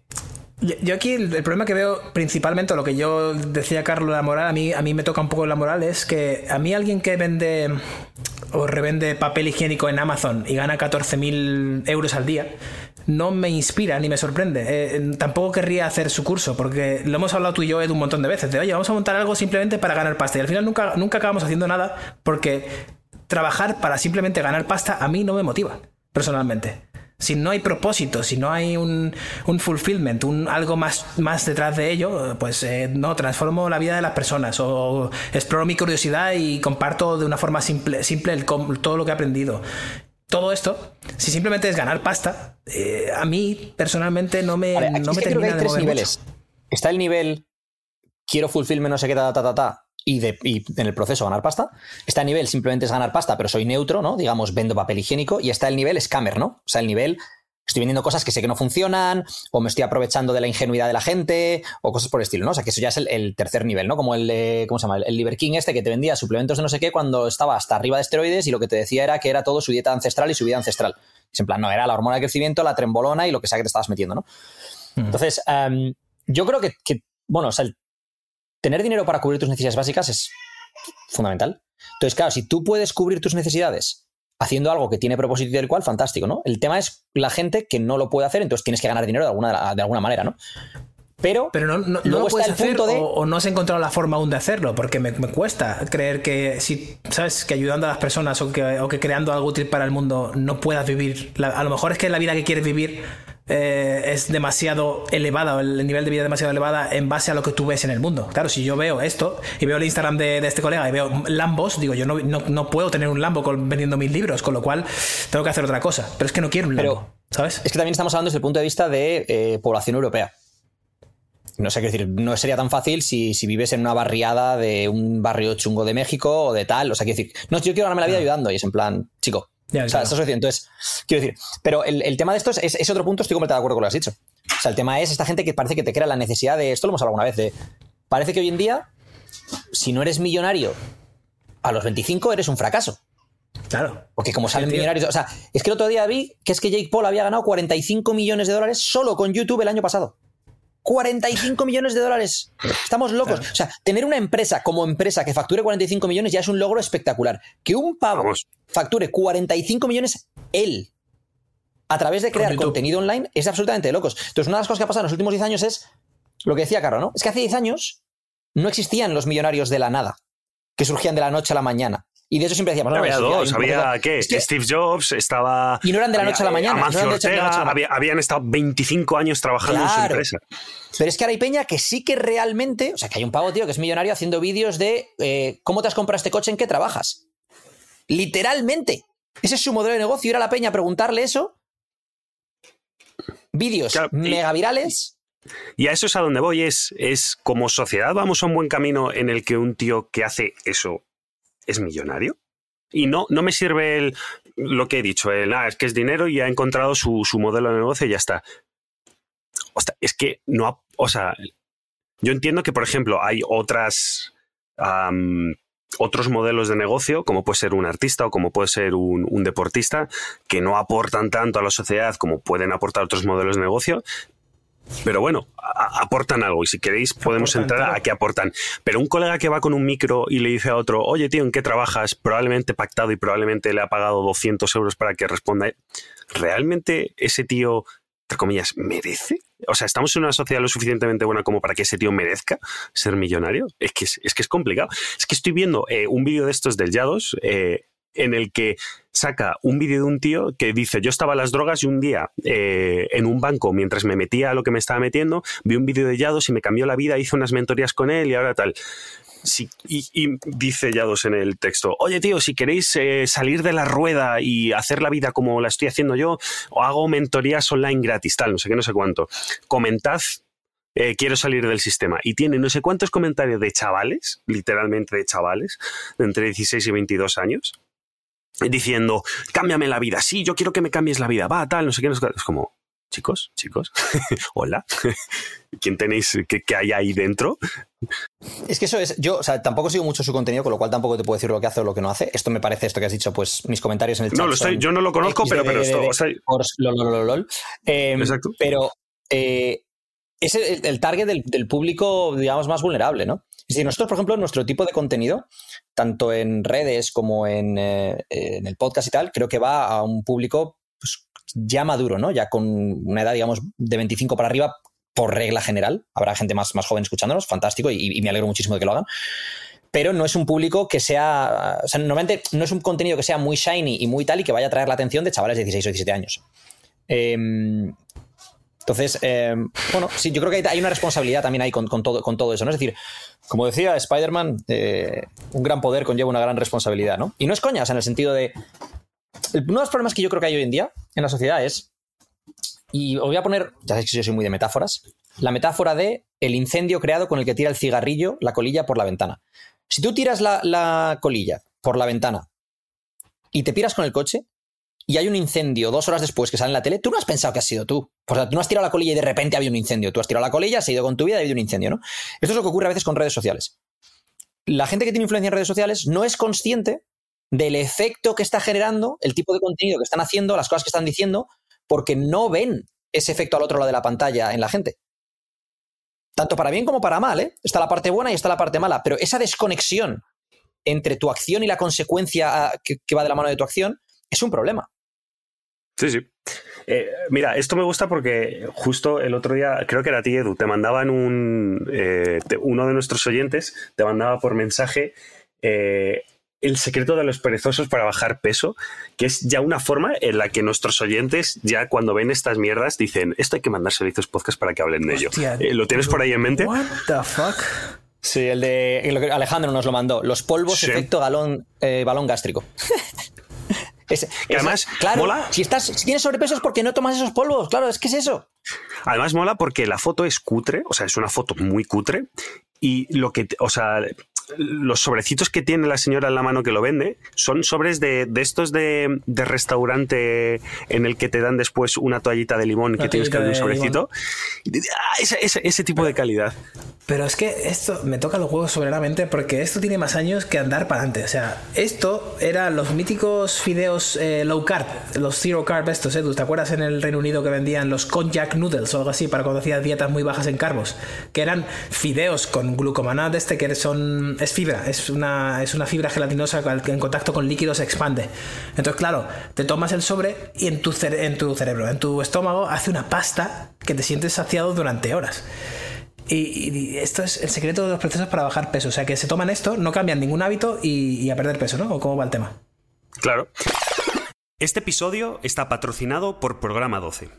Yo, aquí el, el problema que veo principalmente, lo que yo decía Carlos, la moral, a mí, a mí me toca un poco la moral, es que a mí alguien que vende o revende papel higiénico en Amazon y gana 14.000 euros al día, no me inspira ni me sorprende. Eh, tampoco querría hacer su curso, porque lo hemos hablado tú y yo, Ed, un montón de veces, de oye, vamos a montar algo simplemente para ganar pasta. Y al final nunca, nunca acabamos haciendo nada, porque trabajar para simplemente ganar pasta a mí no me motiva, personalmente. Si no hay propósito, si no hay un, un fulfillment, un, algo más, más detrás de ello, pues eh, no, transformo la vida de las personas o exploro mi curiosidad y comparto de una forma simple, simple el todo lo que he aprendido. Todo esto, si simplemente es ganar pasta, eh, a mí personalmente no me, Vale, no me que creo que termina hay de tres mover niveles. mucho. Está el nivel quiero fulfillment, no sé qué, ta, ta, ta, ta, y, de- y en el proceso ganar pasta. Está el nivel simplemente es ganar pasta, pero soy neutro, ¿no? Digamos, vendo papel higiénico. Y está el nivel scammer, ¿no? O sea, el nivel estoy vendiendo cosas que sé que no funcionan, o me estoy aprovechando de la ingenuidad de la gente, o cosas por el estilo, ¿no? O sea, que eso ya es el, el tercer nivel, ¿no? Como el, de- ¿cómo se llama? El Liver King este que te vendía suplementos de no sé qué cuando estaba hasta arriba de esteroides y lo que te decía era que era todo su dieta ancestral y su vida ancestral. Es en plan, no, era la hormona de crecimiento, la trembolona y lo que sea que te estabas metiendo, ¿no? Entonces, em, yo creo que, que, bueno, o sea, el tener dinero para cubrir tus necesidades básicas es fundamental. Entonces, claro, si tú puedes cubrir tus necesidades haciendo algo que tiene propósito y del cual, fantástico, ¿no? El tema es la gente que no lo puede hacer, entonces tienes que ganar dinero de alguna, de alguna manera, ¿no? Pero, Pero no, no, no lo puedes está el hacer punto de... o, o no has encontrado la forma aún de hacerlo, porque me, me cuesta creer que si, ¿sabes? Que ayudando a las personas o que, o que creando algo útil para el mundo no puedas vivir. La- a lo mejor es que la vida que quieres vivir eh, es demasiado elevada, o el nivel de vida es demasiado elevada en base a lo que tú ves en el mundo. Claro, si yo veo esto y veo el Instagram de, de este colega y veo Lambos, digo, yo no, no, no puedo tener un Lambo con- vendiendo mis libros, con lo cual tengo que hacer otra cosa. Pero es que no quiero un Pero- Lambo, ¿sabes? Es que también estamos hablando desde el punto de vista de eh, población europea. No sé qué decir, no sería tan fácil si, si vives en una barriada de un barrio chungo de México o de tal. O sea, quiero decir, no, yo quiero ganarme la vida ayudando y es en plan, chico. Ya, o sea, claro. entonces, quiero decir, pero el, el tema de esto es, es- otro punto, estoy completamente de acuerdo con lo que has dicho. O sea, el tema es esta gente que parece que te crea la necesidad de, esto lo hemos hablado alguna vez, de, parece que hoy en día, si no eres millonario a los 25, eres un fracaso. Claro. Porque como salen millonarios. O sea, es que el otro día vi que es que Jake Paul había ganado 45 millones de dólares solo con YouTube el año pasado. 45 millones de dólares. Estamos locos. O sea, tener una empresa como empresa que facture 45 millones ya es un logro espectacular. Que un pavo Vamos. facture 45 millones él a través de crear contenido online es absolutamente de locos. Entonces, una de las cosas que ha pasado en los últimos 10 años es lo que decía Carlos, ¿no? Es que hace 10 años no existían los millonarios de la nada, que surgían de la noche a la mañana. Y de eso siempre decíamos, no, había hay dos, había. ¿qué? Es que- Steve Jobs, estaba. Y no eran de la noche a la mañana, no Amancio la la Ortega, había- habían estado 25 años trabajando en su empresa. Pero es que ahora hay peña que sí que realmente. O sea, que hay un pavo, tío, que es millonario haciendo vídeos de eh, cómo te has comprado este coche, en qué trabajas. Literalmente. Ese es su modelo de negocio. Ir a la peña a preguntarle eso. Vídeos Claro, y- mega virales. Y a eso es a donde voy, es, es como sociedad vamos a un buen camino en el que un tío que hace eso es millonario. Y no, no me sirve el, lo que he dicho, el, ah, es que es dinero y ha encontrado su, su modelo de negocio y ya está. Ostras, es que no o sea, yo entiendo que, por ejemplo, hay otras, otros modelos de negocio, como puede ser un artista o como puede ser un deportista, que no aportan tanto a la sociedad como pueden aportar otros modelos de negocio, Pero bueno, a- aportan algo y si queréis podemos Aportan, entrar a qué aportan. Pero un colega que va con un micro y le dice a otro, oye tío, ¿en qué trabajas? Probablemente pactado y probablemente le ha pagado 200 euros para que responda. ¿Realmente ese tío, entre comillas, merece? O sea, ¿estamos en una sociedad lo suficientemente buena como para que ese tío merezca ser millonario? Es que es, es que es complicado. Es que estoy viendo eh, un vídeo de estos del Yados eh, en el que saca un vídeo de un tío que dice, yo estaba a las drogas y un día eh, en un banco, mientras me metía a lo que me estaba metiendo, vi un vídeo de Yados y me cambió la vida, hice unas mentorías con él y ahora tal. Y dice Yados en el texto, oye tío, si queréis eh, salir de la rueda y hacer la vida como la estoy haciendo yo, o hago mentorías online gratis, tal, no sé qué, no sé cuánto. Comentad eh, quiero salir del sistema. Y tiene no sé cuántos comentarios de chavales, literalmente de chavales, de entre 16 y 22 años, diciendo, cámbiame la vida, sí, yo quiero que me cambies la vida, va, tal, no sé qué, no sé qué. Es como, chicos, chicos, hola, ¿quién tenéis que, que hay ahí dentro? Es que eso es, yo, o sea, tampoco sigo mucho su contenido, con lo cual tampoco te puedo decir lo que hace o lo que no hace. Esto me parece esto que has dicho, pues mis comentarios en el chat. No, lo estoy, yo no lo conozco, pero, pero esto, Exacto. Pero eh, es el, target del, público, digamos, más vulnerable, ¿no? Es decir, nosotros, por ejemplo, nuestro tipo de contenido, tanto en redes como en, eh, el podcast y tal, creo que va a un público pues, ya maduro, ¿no? Ya con una edad, digamos, de 25 para arriba, por regla general. Habrá gente más, más joven escuchándonos, fantástico, y, y me alegro muchísimo de que lo hagan pero no es un público que sea. O sea, normalmente no es un contenido que sea muy shiny y muy tal y que vaya a atraer la atención de chavales de 16 o 17 años. Eh, entonces, eh, bueno, sí, yo creo que hay, una responsabilidad también ahí con, todo, con todo eso, ¿no? Es decir, como decía Spider-Man, eh, un gran poder conlleva una gran responsabilidad, ¿no? Y no es coña, o sea, en el sentido de. uno de los problemas que yo creo que hay hoy en día en la sociedad es. Y os voy a poner, ya sabéis que yo soy muy de metáforas, la metáfora de el incendio creado con el que tira el cigarrillo, la colilla por la ventana. Si tú tiras la, la colilla por la ventana y te piras con el coche y hay un incendio dos horas después que sale en la tele, tú no has pensado que has sido tú. O sea, tú no has tirado la colilla y de repente había un incendio. Tú has tirado la colilla, has ido con tu vida y ha habido un incendio, ¿no? Esto es lo que ocurre a veces con redes sociales. La gente que tiene influencia en redes sociales no es consciente del efecto que está generando, el tipo de contenido que están haciendo, las cosas que están diciendo, porque no ven ese efecto al otro lado de la pantalla en la gente. Tanto para bien como para mal, ¿eh? Está la parte buena y está la parte mala, pero esa desconexión entre tu acción y la consecuencia ah, que va de la mano de tu acción es un problema. Sí, sí. Eh, mira, esto me gusta porque justo el otro día, creo que era a ti, Edu, te mandaban un. eh, te- uno de nuestros oyentes te mandaba por mensaje eh, el secreto de los perezosos para bajar peso, que es ya una forma en la que nuestros oyentes, ya cuando ven estas mierdas, dicen: Esto hay que mandar servicios podcast para que hablen de ello. Hostia, Eh, ¿Lo tienes por ahí en mente? What the fuck? Sí, el de Alejandro nos lo mandó. Los polvos Sí. efecto galón, eh, balón gástrico. Además, claro, mola. si estás, si tienes sobrepeso es porque no tomas esos polvos. Claro, es que es eso. Además mola porque la foto es cutre, o sea, es una foto muy cutre y lo que, o sea, los sobrecitos que tiene la señora en la mano que lo vende son sobres de, de estos de, de restaurante en el que te dan después una toallita de limón que tienes que abrir un sobrecito. Ah, ese, ese- ese tipo de calidad. Pero es que esto me toca los huevos soberanamente porque esto tiene más años que andar para adelante. O sea, esto eran los míticos fideos eh, low carb, los zero carb estos, Edu. ¿Te acuerdas en el Reino Unido que vendían los konjac noodles o algo así para cuando hacías dietas muy bajas en carbos? Que eran fideos con glucomanat este que son es fibra, es una, es una fibra gelatinosa que en contacto con líquidos se expande. Entonces, claro, te tomas el sobre y en tu, en tu cerebro, en tu estómago, hace una pasta que te sientes saciado durante horas. Y, y esto es el secreto de los procesos para bajar peso. O sea, que se toman esto, no cambian ningún hábito y, y a perder peso, ¿no? ¿O cómo va el tema? Claro. Este episodio está patrocinado por Programa 12.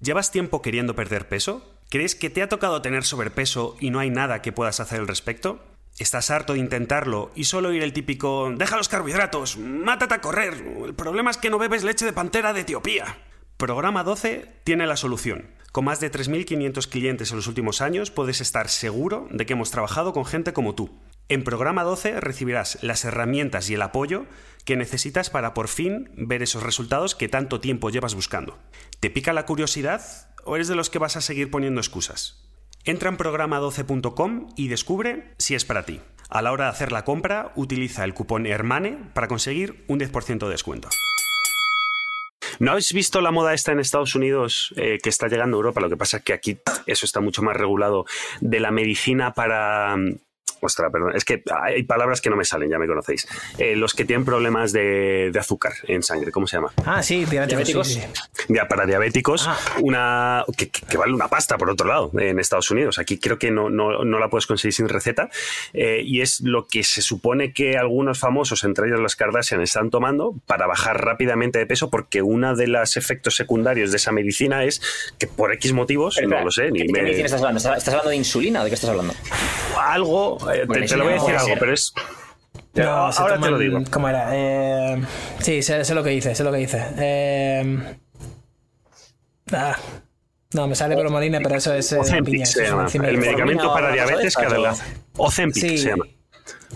¿Llevas tiempo queriendo perder peso? ¿Crees que te ha tocado tener sobrepeso y no hay nada que puedas hacer al respecto? ¿Estás harto de intentarlo y solo oír el típico deja los carbohidratos, mátate a correr, el problema es que no bebes leche de pantera de Etiopía? Programa 12 tiene la solución. Con más de 3.500 clientes en los últimos años puedes estar seguro de que hemos trabajado con gente como tú. En Programa 12 recibirás las herramientas y el apoyo que necesitas para por fin ver esos resultados que tanto tiempo llevas buscando. ¿Te pica la curiosidad o eres de los que vas a seguir poniendo excusas? Entra en programa12.com y descubre si es para ti. A la hora de hacer la compra, utiliza el cupón HERMANE para conseguir un 10% de descuento. ¿No habéis visto la moda esta en Estados Unidos eh, que está llegando a Europa? Lo que pasa es que aquí eso está mucho más regulado de la medicina para... Ostras, perdón, es que hay palabras que no me salen, ya me conocéis. Eh, los que tienen problemas de, de azúcar en sangre, ¿cómo se llama? Ah, sí, diabéticos. ¿Diabéticos? sí, sí. Ya, para diabéticos, Ah. una que, que- que vale una pasta, por otro lado, en Estados Unidos. Aquí creo que no, no, no la puedes conseguir sin receta. eh, y es lo que se supone que algunos famosos, entre ellos las Kardashian, están tomando para bajar rápidamente de peso, porque uno de los efectos secundarios de esa medicina es que por X motivos, Pero, no lo sé, ni ¿qué- ¿Qué me- medicina estás hablando? ¿Estás hablando de insulina o de qué estás hablando? algo, te- Bueno, te, lo voy a no decir algo, pero es... No, se ahora te lo digo. ¿Cómo era? Eh, sí, sé, sé lo que dice, sé lo que dice. Eh, ah, no, me sale bromolina, pero eso es. eh, Ozempic se llama. El medicamento para diabetes que adelgaza. Ozempic Sí. se llama.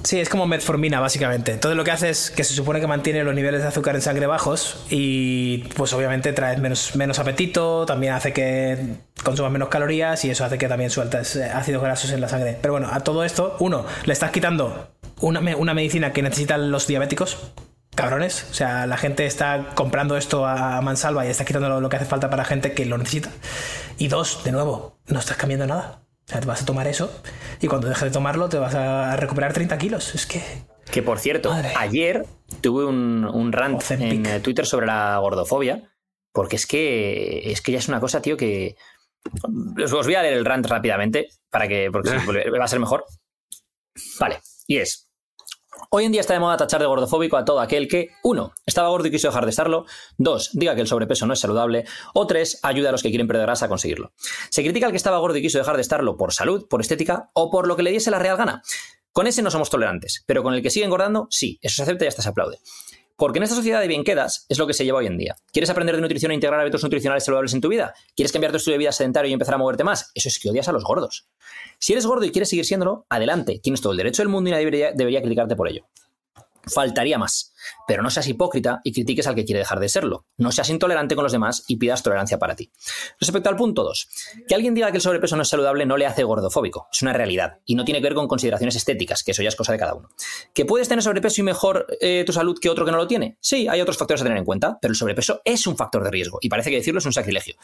Sí, es como metformina, básicamente. Todo lo que hace es que se supone que mantiene los niveles de azúcar en sangre bajos y, pues, obviamente trae menos, menos apetito, también hace que consumas menos calorías y eso hace que también sueltes eh, ácidos grasos en la sangre. Pero bueno, a todo esto, uno, le estás quitando una, una medicina que necesitan los diabéticos. Cabrones, o sea, la gente está comprando esto a mansalva y está quitando lo que hace falta para gente que lo necesita. Y dos, de nuevo, no estás cambiando nada. O sea, te vas a tomar eso y cuando dejes de tomarlo te vas a recuperar 30 kilos. Es que. Que por cierto, Madre. ayer tuve un, un rant en Twitter sobre la gordofobia, porque es que es que ya es una cosa, tío, que os, os voy a leer el rant rápidamente para que porque sí, va a ser mejor. Vale, y es Hoy en día está de moda tachar de gordofóbico a todo aquel que, uno, estaba gordo y quiso dejar de estarlo, dos, diga que el sobrepeso no es saludable, o tres, ayuda a los que quieren perder grasa a conseguirlo. Se critica al que estaba gordo y quiso dejar de estarlo por salud, por estética o por lo que le diese la real gana. Con ese no somos tolerantes, pero con el que sigue engordando, sí, eso se acepta y hasta se aplaude. Porque en esta sociedad de bien quedas es lo que se lleva hoy en día. ¿Quieres aprender de nutrición e integrar hábitos nutricionales saludables en tu vida? ¿Quieres cambiar tu estilo de vida sedentario y empezar a moverte más? Eso es que odias a los gordos. Si eres gordo y quieres seguir siéndolo, adelante, tienes todo el derecho del mundo y nadie debería, debería criticarte por ello. Faltaría más. Pero no seas hipócrita y critiques al que quiere dejar de serlo. No seas intolerante con los demás y pidas tolerancia para ti. Respecto al punto 2, que alguien diga que el sobrepeso no es saludable no le hace gordofóbico. Es una realidad y no tiene que ver con consideraciones estéticas, que eso ya es cosa de cada uno. ¿Que puedes tener sobrepeso y mejor eh, tu salud que otro que no lo tiene? Sí, hay otros factores a tener en cuenta, pero el sobrepeso es un factor de riesgo y parece que decirlo es un sacrilegio.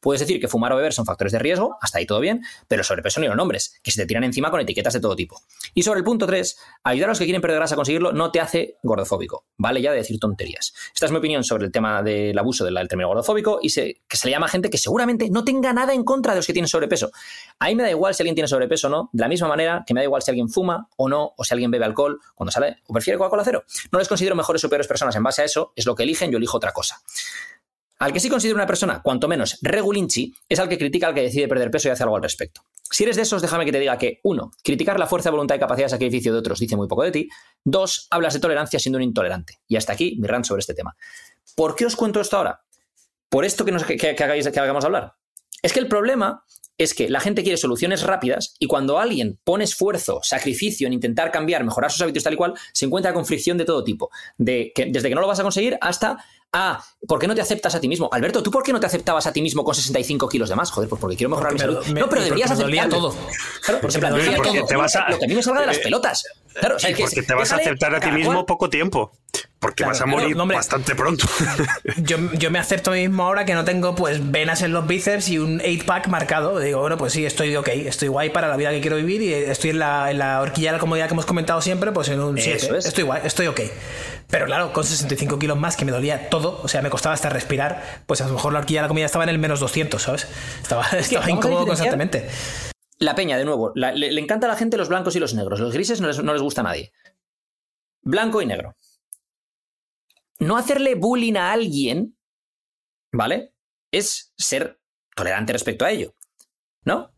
Puedes decir que fumar o beber son factores de riesgo, hasta ahí todo bien, pero el sobrepeso ni lo nombres, que se te tiran encima con etiquetas de todo tipo. Y sobre el punto 3, ayudar a los que quieren perder grasa a conseguirlo no te hace gordofóbico. Vale ya de decir tonterías. Esta es mi opinión sobre el tema del abuso del, término gordofóbico y se, que se le llama gente que seguramente no tenga nada en contra de los que tienen sobrepeso. A mí me da igual si alguien tiene sobrepeso o no, de la misma manera que me da igual si alguien fuma o no, o si alguien bebe alcohol cuando sale o prefiere Coca-Cola cero. No les considero mejores o peores personas en base a eso, es lo que eligen, yo elijo otra cosa. Al que sí considero una persona, cuanto menos regulinchi, es al que critica al que decide perder peso y hace algo al respecto. Si eres de esos, déjame que te diga que, uno, criticar la fuerza, voluntad y capacidad de sacrificio de otros dice muy poco de ti. Dos, hablas de tolerancia siendo un intolerante. Y hasta aquí mi rant sobre este tema. ¿Por qué os cuento esto ahora? Por esto que, nos, que, que hagáis, que hagamos hablar. Es que el problema es que la gente quiere soluciones rápidas y cuando alguien pone esfuerzo, sacrificio en intentar cambiar, mejorar sus hábitos tal y cual, se encuentra con fricción de todo tipo. De que, desde que no lo vas a conseguir hasta, ah, ¿por qué no te aceptas a ti mismo? Alberto, ¿tú por qué no te aceptabas a ti mismo con 65 kilos de más? Joder, pues porque quiero mejorar Porque mi salud. me- no, pero deberías porque aceptarlo. todo. Claro, en plan, déjale porque todo, te vas a- lo que a mí me salga de las eh, pelotas. Claro, o sea, que porque te vas a aceptar a ti mismo cual- poco tiempo. Porque Claro, vas a morir no, bastante pronto. Yo, yo me acepto a mí mismo ahora que no tengo pues venas en los bíceps y un 8-pack marcado. Digo, bueno, pues sí, estoy ok, estoy guay para la vida que quiero vivir y estoy en la, en la horquilla de la comodidad que hemos comentado siempre, pues en un Eso 7. es. Estoy guay, estoy ok. Pero claro, con 65 kilos más que me dolía todo, o sea, me costaba hasta respirar, pues a lo mejor la horquilla de la comodidad estaba en el menos 200, ¿sabes? Estaba, incómodo constantemente. La peña, de nuevo, la- le, le encanta a la gente los blancos y los negros. Los grises no les, no les gusta a nadie. Blanco y negro. No hacerle bullying a alguien, ¿vale? Es ser tolerante respecto a ello. ¿No?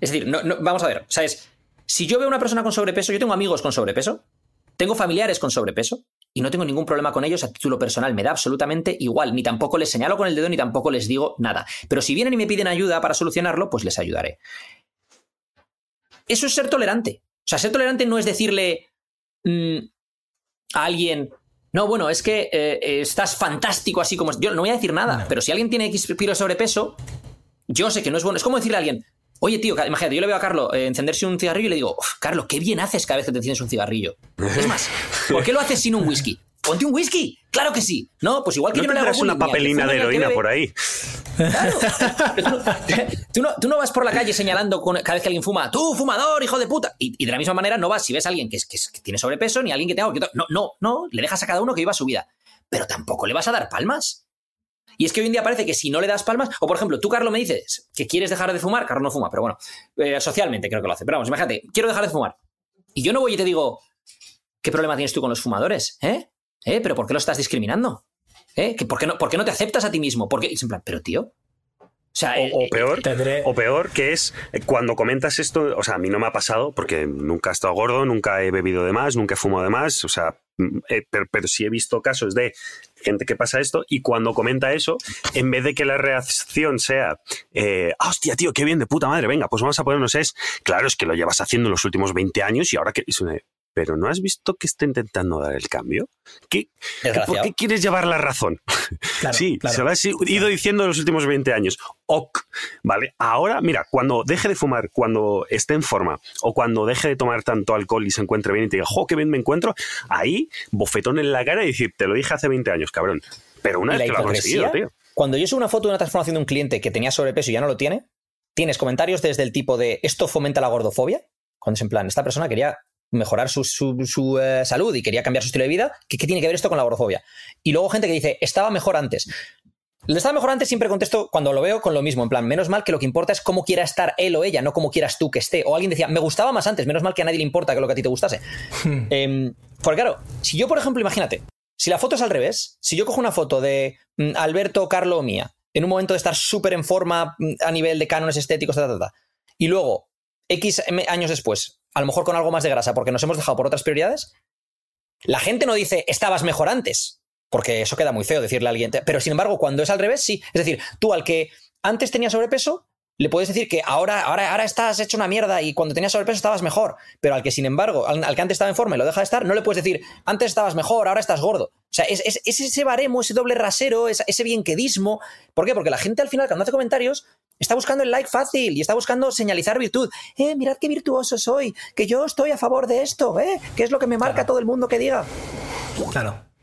Es decir, no, no- vamos a ver, ¿sabes? Si yo veo a una persona con sobrepeso, yo tengo amigos con sobrepeso, tengo familiares con sobrepeso y no tengo ningún problema con ellos a título personal, me da absolutamente igual, ni tampoco les señalo con el dedo ni tampoco les digo nada. Pero si vienen y me piden ayuda para solucionarlo, pues les ayudaré. Eso es ser tolerante. O sea, ser tolerante no es decirle mm, a alguien, no, bueno, es que eh, estás fantástico así como... es". Yo no voy a decir nada, No. pero si alguien tiene X kilos de sobrepeso, yo sé que no es bueno. Es como decirle a alguien, oye, tío, imagínate, yo le veo a Carlos eh, encenderse un cigarrillo y le digo, "Uf, Carlos, qué bien haces cada vez que te enciendes un cigarrillo. Es más, ¿por qué lo haces sin un whisky? ponte un whisky. Claro que sí. No, pues igual que ¿No yo no le hago una papelina de heroína por ahí? Claro. tú, no, tú no vas por la calle señalando con- cada vez que alguien fuma, tú, fumador, hijo de puta. Y, y de la misma manera no vas si ves a alguien que, que tiene sobrepeso ni a alguien que tenga... No, no, no. Le dejas a cada uno que viva su vida. Pero tampoco le vas a dar palmas. Y es que hoy en día parece que si no le das palmas, o por ejemplo, tú, Carlos, me dices que quieres dejar de fumar, Carlos no fuma, pero bueno, eh, socialmente creo que lo hace. Pero vamos, imagínate, quiero dejar de fumar. Y yo no voy y te digo, ¿qué problema tienes tú con los fumadores? ¿Eh? ¿Eh? ¿Pero por qué lo estás discriminando? ¿Eh? ¿Que por, qué no, ¿Por qué no te aceptas a ti mismo? ¿Por qué? Y es en plan, pero tío. O sea, eh, O, o peor, Tendré- o peor que es eh, cuando comentas esto, o sea, a mí no me ha pasado porque nunca he estado gordo, nunca he bebido de más, nunca he fumado de más, o sea, mm, eh, pero, pero sí he visto casos de gente que pasa esto y cuando comenta eso, en vez de que la reacción sea, eh, "Ah, hostia, tío, qué bien, de puta madre, venga, pues vamos a ponernos es, claro, es que lo llevas haciendo en los últimos 20 años y ahora que... Pero ¿no has visto que está intentando dar el cambio? ¿Qué, ¿Por qué quieres llevar la razón? Claro, sí, claro. se lo has ido diciendo en los últimos 20 años. Ok, vale. Ahora, mira, cuando deje de fumar, cuando esté en forma, o cuando deje de tomar tanto alcohol y se encuentre bien y te diga, jo, qué bien me encuentro, ahí, bofetón en la cara y decir, te lo dije hace 20 años, cabrón. Pero una vez que lo ha conseguido, tío. cuando yo subo una foto de una transformación de un cliente que tenía sobrepeso y ya no lo tiene, tienes comentarios desde el tipo de esto fomenta la gordofobia, cuando es en plan, esta persona quería mejorar su, su- su, eh, salud y quería cambiar su estilo de vida, ¿qué, qué tiene que ver esto con la gordofobia? Y luego gente que dice, estaba mejor antes. Le estaba mejor antes, siempre contesto cuando lo veo con lo mismo, en plan, menos mal que lo que importa es cómo quiera estar él o ella, no cómo quieras tú que esté. O alguien decía, me gustaba más antes, menos mal que a nadie le importa que lo que a ti te gustase. Em, porque claro, si yo, por ejemplo, imagínate, si la foto es al revés, si yo cojo una foto de mm, Alberto, Carlo o mía, en un momento de estar súper en forma mm, a nivel de cánones estéticos, ta, ta, ta, y luego, X años después, a lo mejor con algo más de grasa, porque nos hemos dejado por otras prioridades, la gente no dice, estabas mejor antes, porque eso queda muy feo decirle a alguien. Pero sin embargo, cuando es al revés, sí. Es decir, tú al que antes tenía sobrepeso, le puedes decir que ahora, ahora, ahora estás hecho una mierda y cuando tenías sobrepeso estabas mejor. Pero al que, sin embargo, al, que antes estaba en forma y lo deja de estar, no le puedes decir, antes estabas mejor, ahora estás gordo. O sea, es, es- es ese baremo, ese doble rasero, ese bienquedismo. ¿Por qué? Porque la gente al final, cuando hace comentarios, está buscando el like fácil y está buscando señalizar virtud. Eh, mirad qué virtuoso soy, que yo estoy a favor de esto, ¿eh? Que es lo que me marca todo el mundo que diga. Claro.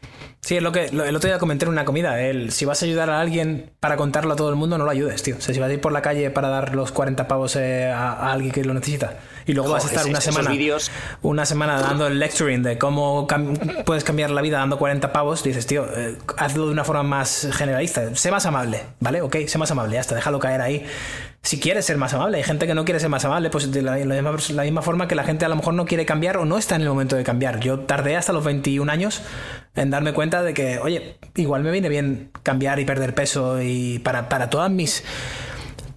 Sí, es lo que lo- el otro día comenté en una comida. El, si vas a ayudar a alguien para contarlo a todo el mundo, no lo ayudes, tío. O sea, si vas a ir por la calle para dar los 40 pavos eh, a, a alguien que lo necesita y luego vas a estar una esos semana vídeos. una semana dando el lecturing de cómo cam- puedes cambiar la vida dando 40 pavos, dices, tío, eh, hazlo de una forma más generalista. Sé más amable, ¿vale? Ok, sé más amable, ya está, déjalo caer ahí. Si quieres ser más amable, hay gente que no quiere ser más amable, pues de la, misma, la misma forma que la gente a lo mejor no quiere cambiar o no está en el momento de cambiar. Yo tardé hasta los 21 años en darme cuenta de que, oye, igual me viene bien cambiar y perder peso y para, todas mis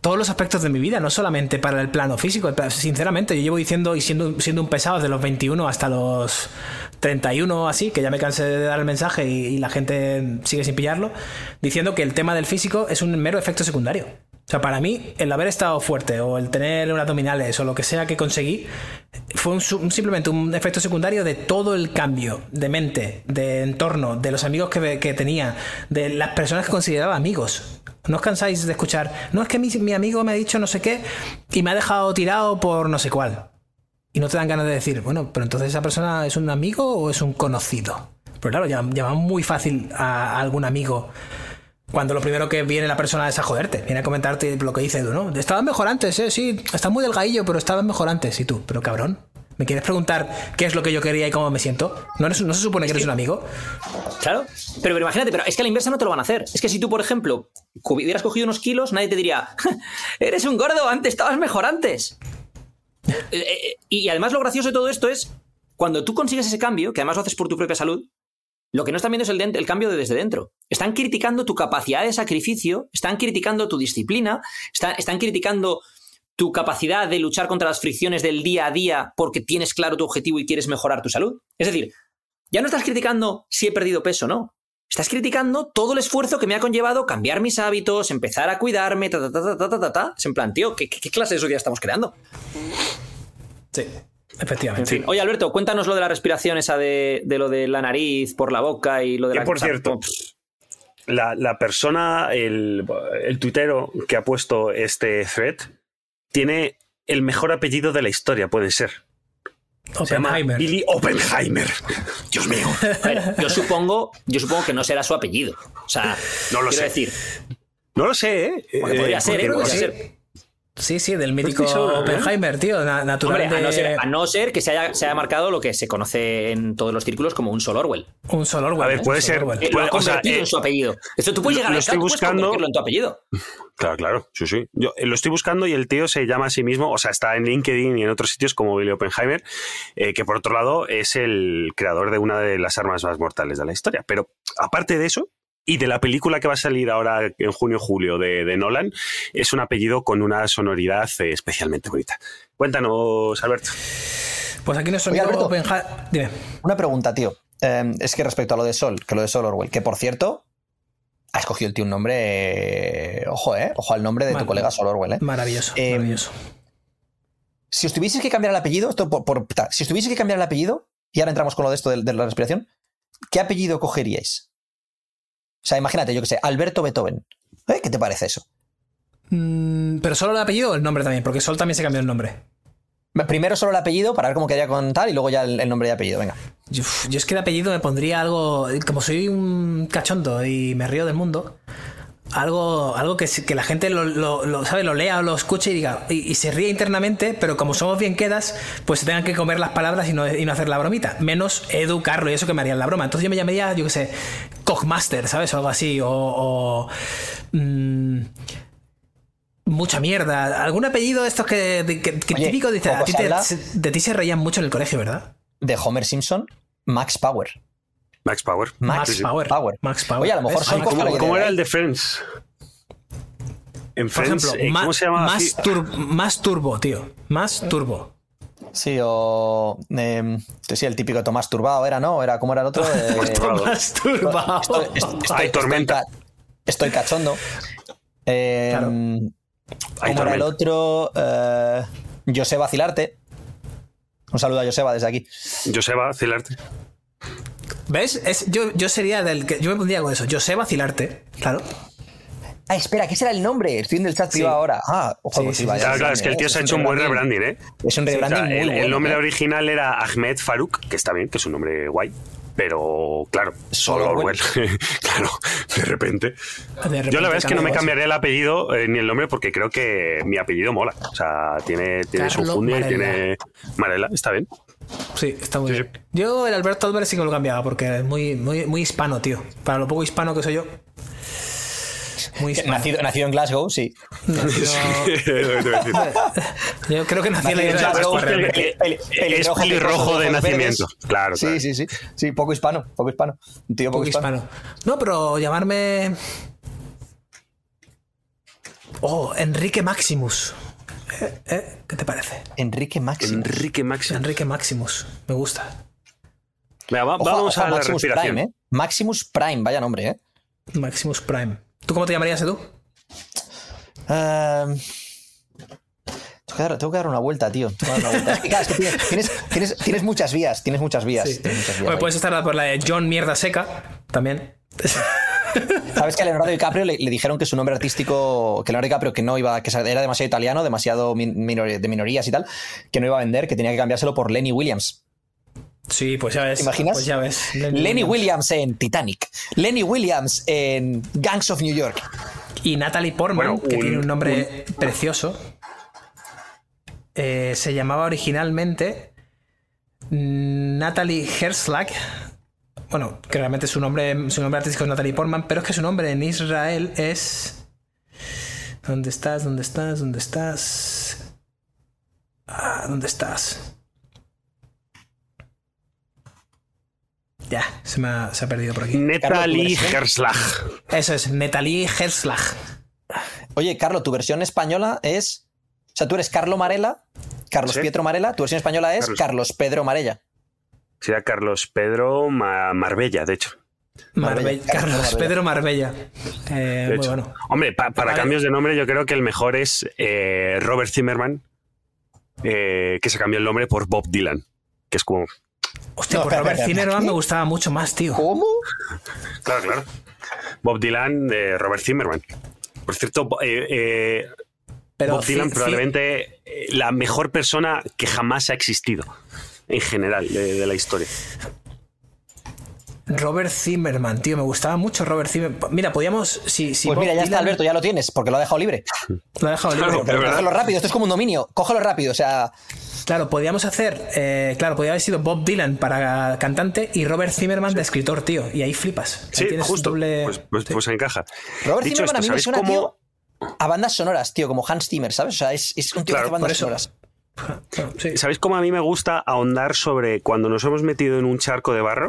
todos los aspectos de mi vida, no solamente para el plano físico. Sinceramente, yo llevo diciendo y siendo, siendo un pesado desde los 21 hasta los 31 así, que ya me cansé de dar el mensaje y la gente sigue sin pillarlo, diciendo que el tema del físico es un mero efecto secundario. O sea, para mí, el haber estado fuerte o el tener unas abdominales o lo que sea que conseguí, fue un simplemente un efecto secundario de todo el cambio de mente, de entorno, de los amigos que, que tenía, de las personas que consideraba amigos. No os cansáis de escuchar, no es que mi, mi amigo me ha dicho no sé qué y me ha dejado tirado por no sé cuál. Y no te dan ganas de decir, bueno, pero entonces esa persona es un amigo o es un conocido. Pero claro, llama, llama muy fácil a algún amigo cuando lo primero que viene la persona es a joderte, viene a comentarte lo que dice Edu, ¿no? Estabas mejor antes, ¿eh? Sí, estás muy delgadillo, pero estabas mejor antes. Y tú, pero cabrón, ¿me quieres preguntar qué es lo que yo quería y cómo me siento? ¿No, eres- no se supone que eres un amigo? Claro, pero, pero imagínate, pero es que a la inversa no te lo van a hacer. Es que si tú, por ejemplo, hubieras cogido unos kilos, nadie te diría, eres un gordo, antes estabas mejor antes. Eh, eh, y además lo gracioso de todo esto es, cuando tú consigues ese cambio, que además lo haces por tu propia salud, lo que no están viendo es el, cambio de desde dentro. Están criticando tu capacidad de sacrificio, están criticando tu disciplina, están criticando tu capacidad de luchar contra las fricciones del día a día porque tienes claro tu objetivo y quieres mejorar tu salud. Es decir, ya no estás criticando si he perdido peso, o no. Estás criticando todo el esfuerzo que me ha conllevado cambiar mis hábitos, empezar a cuidarme, ta, ta, ta, ta, ta, ta, ta. Se planteó, ¿qué, qué clase de sociedad estamos creando? Sí. En efectivamente. fin. Oye, Alberto, cuéntanos lo de la respiración esa de, de lo de la nariz por la boca y lo de Que, la... por cierto, La, la persona, el, el tuitero que ha puesto este thread, tiene el mejor apellido de la historia, puede ser. Se llama Oppenheimer. Billy Oppenheimer. Dios mío. Ver, yo supongo, yo supongo que no será su apellido. O sea, No lo quiero sé. decir, No lo sé, ¿eh? porque Eh, podría ser, ¿eh? Podría ser. Sí, sí, del mítico estoy seguro, ¿eh? Oppenheimer, tío, na- natural Hombre, a no, de ser, a no ser que se haya, se haya marcado lo que se conoce en todos los círculos como un Sol Orwell. un Sol Orwell. A ver, ¿eh? puede ser-. Que lo Puede- ha o sea, convertido eh, en su apellido. Esto tú puedes lo- llegar lo a estoy buscando. convertirlo en tu apellido. Claro, claro, sí, sí. Yo eh, lo estoy buscando y el tío se llama a sí mismo, o sea, está en LinkedIn y en otros sitios como Billy Oppenheimer, eh, que por otro lado es el creador de una de las armas más mortales de la historia. Pero aparte de eso, y de la película que va a salir ahora en junio-julio de, de Nolan, es un apellido con una sonoridad eh, especialmente bonita. Cuéntanos, Alberto. Pues aquí nuestro Oye, Alberto. Dime. Una pregunta, tío. Eh, es que respecto a lo de Sol, que lo de Sol Orwell, que por cierto, ha escogido el tío un nombre. eh, ojo, eh. Ojo al nombre de tu colega Sol Orwell, eh. Maravilloso, Eh, maravilloso. Si os tuvieseis que cambiar el apellido, esto por, si os tuvieseis que cambiar el apellido, y ahora entramos con lo de esto de, de la respiración, ¿qué apellido cogeríais? O sea, imagínate, yo que sé, Alberto Beethoven. ¿Eh? ¿Qué te parece eso? Mm, pero solo el apellido o el nombre también, porque Sol también se cambió el nombre. Primero solo el apellido para ver cómo quedaría con tal y luego ya el, el nombre y apellido. Venga. Yo, yo es que el apellido me pondría algo. Como soy un cachondo y me río del mundo, algo, algo que, que la gente lo, lo- lo, ¿sabe? lo lea o lo escuche y diga. Y, y se ríe internamente, pero como somos bien quedas, pues se tengan que comer las palabras y no, y no hacer la bromita. Menos educarlo y eso que me harían la broma. Entonces yo me llamaría, yo qué sé, Cogmaster, ¿sabes? O algo así. O. o, mm, Mucha mierda. ¿Algún apellido de estos que, que- que Oye, típico? A ti te- de ti se reían mucho en el colegio, ¿verdad? De Homer Simpson, Max Power. Max Power. Max Sí, sí. Power. Power. Max Power. Oye, a lo mejor son ¿Cómo, cómo era el de Friends? En Por Friends, ejemplo, eh, ¿cómo se llama? más, así? tur- más turbo, tío. Más turbo. Sí, o. eh, sí, el típico Tomás Turbado era, ¿no? Era, ¿Cómo era el otro? Eh, Turbado. Más turbo. estoy, estoy- Ay, estoy tormenta. Estoy, cachondo. Eh, Claro. Ay, ¿Cómo era el otro? Eh, José Vacilarte. Un saludo a Joseba desde aquí. Joseba Cilarte. ¿Ves? Es, yo, yo sería del que. Yo me pondría con eso. Yo sé vacilarte. Claro. Ah, espera, ¿qué será el nombre? Estoy en el chat privado ahora. Ah, ojo, Sí, pues sí, vaya, sí, Claro, claro, es que el tío se ha hecho un buen rebranding, ¿eh? Es un O sea, rebranding muy el, el nombre ¿eh? original era Ahmed Farouk, que está bien, que es un nombre guay. Pero, claro, Solo solo Orwell. claro, de repente. De Yo la verdad es que no me cambiaría el apellido eh, ni el nombre porque creo que mi apellido mola. O sea, tiene, tiene su fundia y tiene. Marela, está bien. Sí, está muy Sí, bien. Yo el Alberto Álvarez sí que lo cambiaba porque es muy, muy, muy hispano, tío. Para lo poco hispano que soy yo. Muy hispano. Nacido, nacido en Glasgow, sí. Nacido- Yo creo que nací en en Glasgow, realmente. peli- Es pelirrojo, de nacimiento. verdes. Claro, Sí, claro. sí, sí. Sí, poco hispano, poco hispano. Un tío poco, poco hispano. hispano. No, pero llamarme. Oh, Enrique Maximus. Eh, eh, ¿Qué te parece? Enrique Máximo. Enrique Máximo. Enrique Maximus. Me gusta. Venga, va- Ojo, vamos ojo a la Maximus respiración. Prime, ¿eh? Maximus Prime, vaya nombre, ¿eh? Maximus Prime. ¿Tú cómo te llamarías, Edu? Ehm, tengo, que dar, tengo que dar una vuelta, tío. Tengo que dar una vuelta. Claro, es que tienes, tienes, tienes- tienes muchas vías, tienes muchas vías. Sí. tienes muchas vías Bueno, ahí. puedes estar por la de John Mierda Seca también. Sabes que a Leonardo DiCaprio le, le dijeron que su nombre artístico, que Leonardo DiCaprio que no iba, que era demasiado italiano, demasiado min- minor- de minorías y tal, que no iba a vender, que tenía que cambiárselo por Lenny Williams. Sí, pues ya ves. ¿Te imaginas? Pues ya ves. Lenny Williams en Titanic. Lenny Williams en Gangs of New York. Y Natalie Portman, Bueno, que tiene un nombre precioso, eh, se llamaba originalmente Natalie Herslag. Bueno, que realmente su nombre, su nombre artístico es Natalie Portman, pero es que su nombre en Israel es. ¿Dónde estás? ¿Dónde estás? ¿Dónde estás? Ah, ¿dónde estás? Ya, se me ha, se ha perdido por aquí. Natalie. Herslag. Eso es, Natalie Herslag. Oye, Carlos, tu versión española es. O sea, tú eres Carlo Marella, Carlos Sí. Pietro Marella, tu versión española es Carlos. Carlos, Pedro Marella. Sería Carlos Pedro Ma- Marbella, de hecho. Marbella, Carlos Marbella. Pedro Marbella. Eh, De muy hecho. bueno. Hombre, pa- para Vale. cambios de nombre, yo creo que el mejor es eh, Robert Zimmerman, eh, que se cambió el nombre por Bob Dylan, que es como. Hostia, No, pues espera, Robert Zimmerman me gustaba mucho más, tío. ¿Cómo? Claro, claro. Bob Dylan de Robert Zimmerman. Por cierto, eh, eh, Pero Bob Dylan probablemente la mejor persona que jamás ha existido. En general de, de la historia. Robert Zimmerman, tío, me gustaba mucho Robert Zimmerman. Mira, podíamos. Si, si Pues mira, ya está, Alberto, ya lo tienes, porque lo ha dejado libre. Lo ha dejado libre. Claro, Pero cógelo rápido, esto es como un dominio. Cógelo rápido, o sea. Claro, podíamos hacer. eh, claro, podría haber sido Bob Dylan para cantante y Robert Zimmerman de escritor, tío. Y ahí flipas. Ahí Sí, tienes justo. doble- Pues, pues- Sí. pues encaja. Robert Dicho Zimmerman a esto, mí me ¿sabéis suena, cómo- tío, a bandas sonoras, tío, como Hans Zimmer, ¿sabes? O sea, es, es un tío Claro, que hace bandas sonoras. Sí. ¿Sabéis cómo a mí me gusta ahondar sobre cuando nos hemos metido en un charco de barro?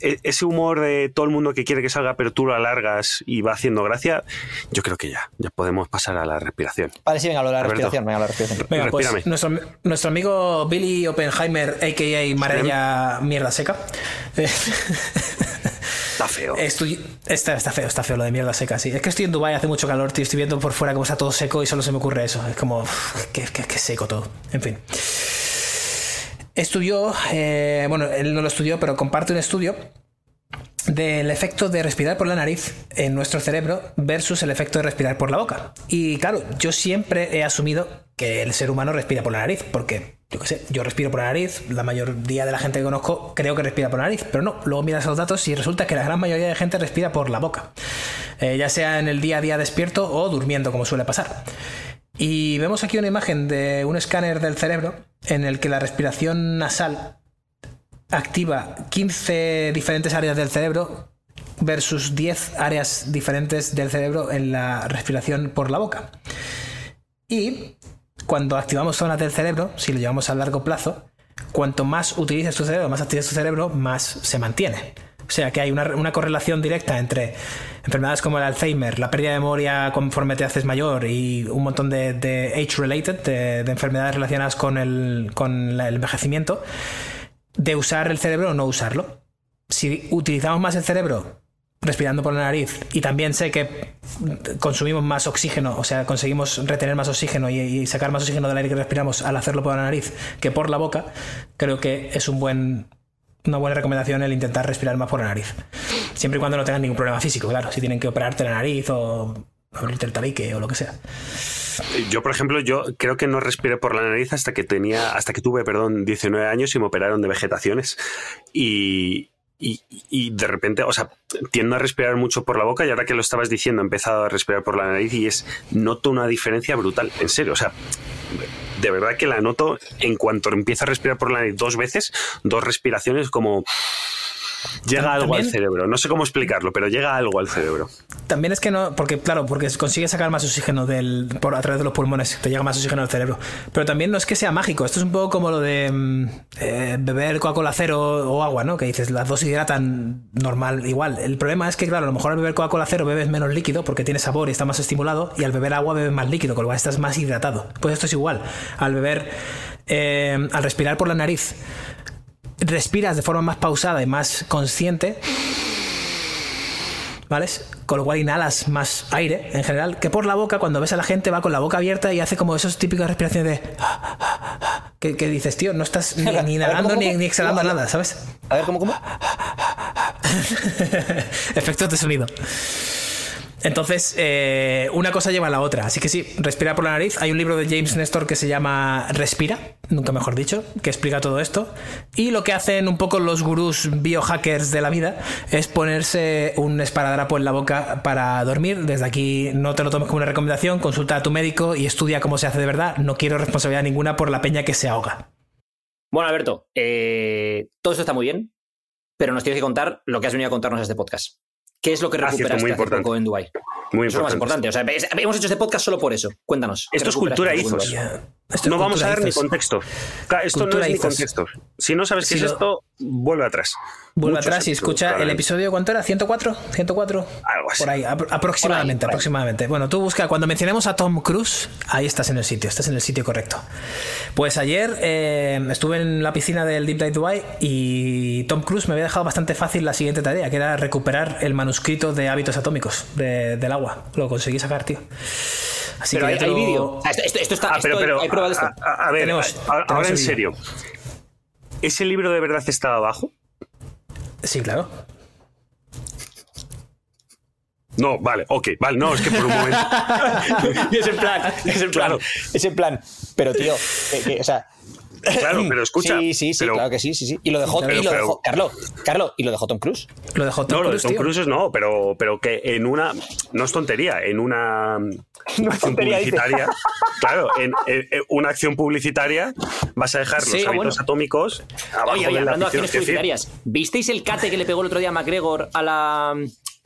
E- Ese humor de todo el mundo que quiere que salga, pero tú lo alargas y va haciendo gracia. Yo creo que ya, ya podemos pasar a la respiración. Vale, sí, venga, lo de la respiración, venga, la respiración. Venga, pues nuestro, nuestro amigo Billy Oppenheimer, a.k.a. Marella Mierda Seca. Está feo. estoy- está, está feo, está feo lo de mierda seca, sí. Es que estoy en Dubai hace mucho calor, tío. Estoy viendo por fuera cómo está todo seco y solo se me ocurre eso. Es como, que seco todo. En fin. Estudió, eh, bueno, él no lo estudió, pero comparte un estudio del efecto de respirar por la nariz en nuestro cerebro versus el efecto de respirar por la boca. Y claro, yo siempre he asumido que el ser humano respira por la nariz, porque yo qué sé, yo respiro por la nariz, la mayoría de la gente que conozco creo que respira por la nariz, pero no, luego miras los datos y resulta que la gran mayoría de gente respira por la boca, Eh, ya sea en el día a día despierto o durmiendo, como suele pasar. Y vemos aquí una imagen de un escáner del cerebro en el que la respiración nasal activa 15 diferentes áreas del cerebro versus 10 áreas diferentes del cerebro en la respiración por la boca. Y cuando activamos zonas del cerebro, si lo llevamos a largo plazo, cuanto más utilices tu cerebro, más actives tu cerebro, más se mantiene. O sea que hay una, una correlación directa entre enfermedades como el Alzheimer, la pérdida de memoria conforme te haces mayor y un montón de, age-related, de, de enfermedades relacionadas con el, con el envejecimiento, de usar el cerebro o no usarlo. Si utilizamos más el cerebro respirando por la nariz y también sé que consumimos más oxígeno, o sea, conseguimos retener más oxígeno y, y sacar más oxígeno del aire que respiramos al hacerlo por la nariz que por la boca, creo que es un buen, una buena recomendación el intentar respirar más por la nariz. Siempre y cuando no tengan ningún problema físico, claro, si tienen que operarte la nariz o abrirte el tabique o lo que sea. Yo, por ejemplo, yo creo que no respiré por la nariz hasta que tenía, hasta que tuve, perdón, 19 años y me operaron de vegetaciones. Y, y, y de repente, o sea, tiendo a respirar mucho por la boca y ahora que lo estabas diciendo, he empezado a respirar por la nariz y es, noto una diferencia brutal, en serio, o sea, de verdad que la noto en cuanto empiezo a respirar por la nariz dos veces, dos respiraciones como... Llega algo al cerebro, no sé cómo explicarlo, pero llega algo al cerebro. También es que no, porque claro, porque consigues sacar más oxígeno del, por, a través de los pulmones, te llega más oxígeno al cerebro. Pero también no es que sea mágico, esto es un poco como lo de mm, eh, beber Coca-Cola cero o agua, ¿no? Que dices, las dos hidratan normal, igual. El problema es que, claro, a lo mejor al beber Coca-Cola cero bebes menos líquido porque tiene sabor y está más estimulado, y al beber agua bebes más líquido, con lo cual estás más hidratado. Pues esto es igual. Al beber, eh, al respirar por la nariz, respiras de forma más pausada y más consciente, ¿vale? Con lo cual inhalas más aire en general, que por la boca, cuando ves a la gente, va con la boca abierta y hace como esos típicas respiraciones de... Que, que dices, tío, no estás ni, ni inhalando ¿cómo, ni, cómo? ni exhalando ¿Cómo? nada, ¿sabes? A ver, ¿cómo, cómo? Efectos de sonido. Entonces, eh, una cosa lleva a la otra. Así que sí, respira por la nariz. Hay un libro de James Nestor que se llama Respira, nunca mejor dicho, que explica todo esto. Y lo que hacen un poco los gurús biohackers de la vida es ponerse un esparadrapo en la boca para dormir. Desde aquí no te lo tomes como una recomendación, consulta a tu médico y estudia cómo se hace de verdad. No quiero responsabilidad ninguna por la peña que se ahoga. Bueno, Alberto, eh, todo esto está muy bien, pero nos tienes que contar lo que has venido a contarnos en este podcast. ¿Qué es lo que Ah, recuperaste muy hace importante. poco en Dubai? Muy Eso es lo más importante. O sea, hemos hecho este podcast solo por eso. Cuéntanos. ¿qué Esto es cultura hace Esto es No vamos a dar ni contexto. Esto Cultura no es ni contexto. Si no sabes qué Si es lo- esto, vuelve atrás. Vuelve Muchos atrás y escucha el episodio, ¿cuánto era? ¿104? ¿104? Algo así. Por ahí, apro- aproximadamente, Por ahí, por ahí. aproximadamente. Bueno, tú busca, cuando mencionemos a Tom Cruise, ahí estás en el sitio, estás en el sitio correcto. Pues ayer eh, estuve en la piscina del Deep Dive Dubai y Tom Cruise me había dejado bastante fácil la siguiente tarea, que era recuperar el manuscrito de hábitos atómicos de- del agua. Lo conseguí sacar, tío. Así Pero que hay, te hay vídeo. Ah, Esto, esto- esto está. Ah, pero, esto- pero. hay prueba de esto. A, a- a ver, Tenemos- a- ahora tenemos en serio. ¿Ese libro de verdad estaba abajo? Sí, claro. No, vale, ok, vale, no, es que por un momento. es en plan, es en plan, Claro. es en plan. Pero tío, que, o sea, Claro, pero escucha. Sí, sí, sí, pero- claro que sí, sí, sí. Y lo dejó, Pero- y lo pero- dejó Carlos, Carlos, y lo dejó Tom Cruise. Lo dejó Tom No, lo de Cruise, Tom. Cruise no, pero, pero que en una. No es tontería, en una. acción tontería, dice. publicitaria. claro, en, en- en una acción publicitaria vas a dejar Sí, los hábitos bueno. atómicos abajo Oye, oye, de hablando de acciones Es publicitarias, ¿visteis el cate que le pegó el otro día a McGregor a la,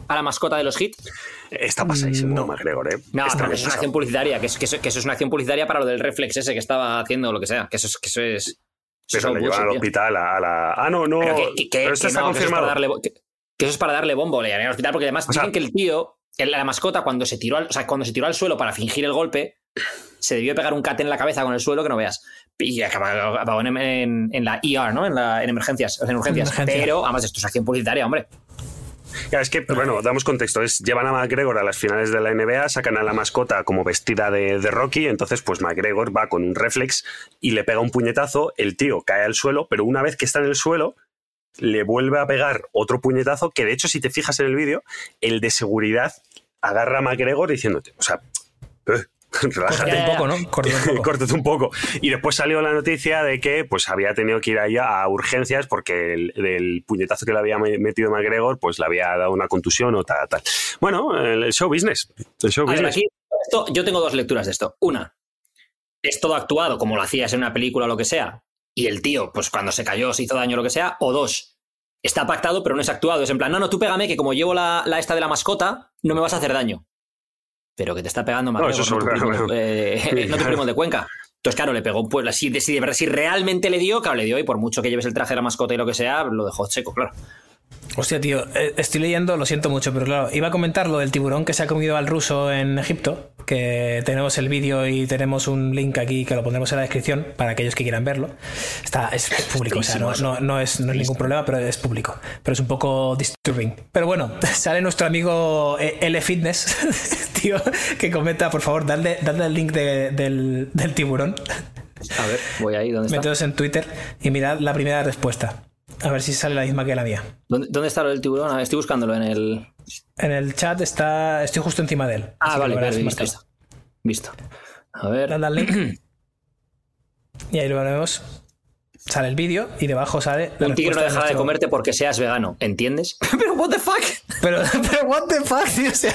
a la mascota de los hits? Está pasadísimo, McGregor, ¿eh? No, es una acción publicitaria, que, es, que, eso, que eso es una acción publicitaria para lo del reflex ese que estaba haciendo, lo que sea. Que eso es. Que eso es eso Pero llevan al hospital a, a la. Ah, no, no. Pero, que, pero esto está no, que eso es darle que, que eso es para darle bombo, le al hospital, porque además O sea- dicen que el tío, la mascota, cuando se tiró al, o sea, cuando se tiró al suelo para fingir el golpe, se debió pegar un cate en la cabeza con el suelo que no veas. Y acabó, acabó en, en- en la ER, ¿no? En, la- en emergencias, en urgencias. Emergencia. Pero, además, esto es acción publicitaria, hombre. Ya, es que, bueno, damos contexto. Es, llevan a McGregor a las finales de la NBA, sacan a la mascota como vestida de, de Rocky, entonces pues McGregor va con un reflex y le pega un puñetazo, el tío cae al suelo, pero una vez que está en el suelo, le vuelve a pegar otro puñetazo, que de hecho si te fijas en el vídeo, el de seguridad agarra a McGregor diciéndote, o sea, eh, relájate. Un poco, ¿no? Córtate un poco. Córtate un poco. Y después salió la noticia de que pues había tenido que ir allá a urgencias porque el, puñetazo que le había me- metido McGregor pues le había dado una contusión o tal, tal. Bueno, el, show business. El show ver, business. aquí, esto, yo tengo dos lecturas de esto. Una, es todo actuado como lo hacías en una película o lo que sea, y el tío, pues cuando se cayó, se hizo daño o lo que sea. O dos, está pactado, pero no es actuado. Es en plan, no, no, tú pégame, que como llevo la, la esta de la mascota, no me vas a hacer daño. Pero que te está pegando McGregor, eso es no, tu primo, eh, Sí, no tu primo de Cuenca. Entonces, claro, le pegó, pues, si, si, de verdad- si realmente le dio, claro, le dio, y por mucho que lleves el traje de la mascota y lo que sea, lo dejó seco, claro. Hostia, tío, eh, estoy leyendo, lo siento mucho, pero claro, iba a comentar lo del tiburón que se ha comido al ruso en Egipto, que tenemos el vídeo y tenemos un link aquí que lo pondremos en la descripción para aquellos que quieran verlo. Está, es público, o sea, no, no- no es, no es ningún problema, pero es público. Pero es un poco disturbing. Pero bueno, sale nuestro amigo eh, L Fitness, tío, que comenta, por favor, dadle, dadle el link de- del, del tiburón. A ver, voy ahí, ¿dónde está? Meteos en Twitter y mirad la primera respuesta. A ver si sale la misma que la mía. ¿Dónde, dónde está del tiburón? Ver, estoy buscándolo en el... En el chat está. Estoy justo encima de él. Ah, vale, vale, visto, visto. Visto. A ver. Dale y ahí lo vemos. Sale el vídeo y debajo sale. la Un tigre no dejará de nuestro- comerte porque seas vegano, ¿entiendes? Pero what the fuck? Pero, pero, what the fuck, tío? O sea,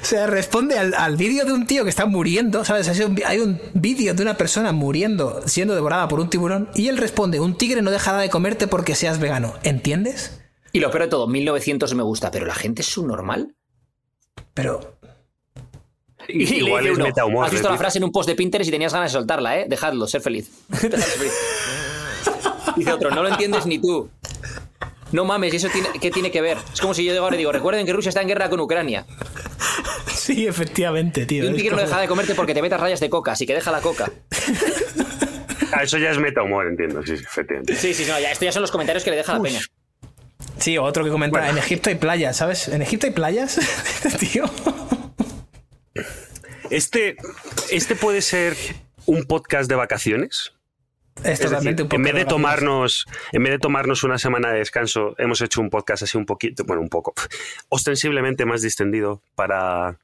o sea, responde al, al vídeo de un tío que está muriendo, ¿sabes? Hay un, vídeo de una persona muriendo, siendo devorada por un tiburón, y él responde: Un tigre no dejará de comerte porque seas vegano, ¿entiendes? Y lo peor de todo, 1900 me gusta, pero la gente es subnormal. Pero. Y le Igual dice es uno, metahumor. Has visto la frase en un post de Pinterest y tenías ganas de soltarla, ¿eh? Dejadlo, ser feliz. Dejadlo ser feliz. Dice otro, no lo entiendes ni tú. No mames, ¿y eso tiene, qué tiene que ver? Es como si yo digo ahora y digo, recuerden que Rusia está en guerra con Ucrania. Sí, efectivamente, tío. Y un tigre no deja de comerte porque te metas rayas de coca, así que deja la coca. Ah, eso ya es metahumor, entiendo, sí, sí, efectivamente. Sí, sí, no, ya, esto ya son los comentarios que le deja la peña. Sí, otro que comenta: Bueno. En Egipto hay playas, ¿sabes? ¿En Egipto hay playas? tío. Este, este puede ser un podcast de vacaciones. Es decir, un en vez de tomarnos, en vez de tomarnos una semana de descanso, hemos hecho un podcast así un poquito, bueno, un poco, ostensiblemente más distendido para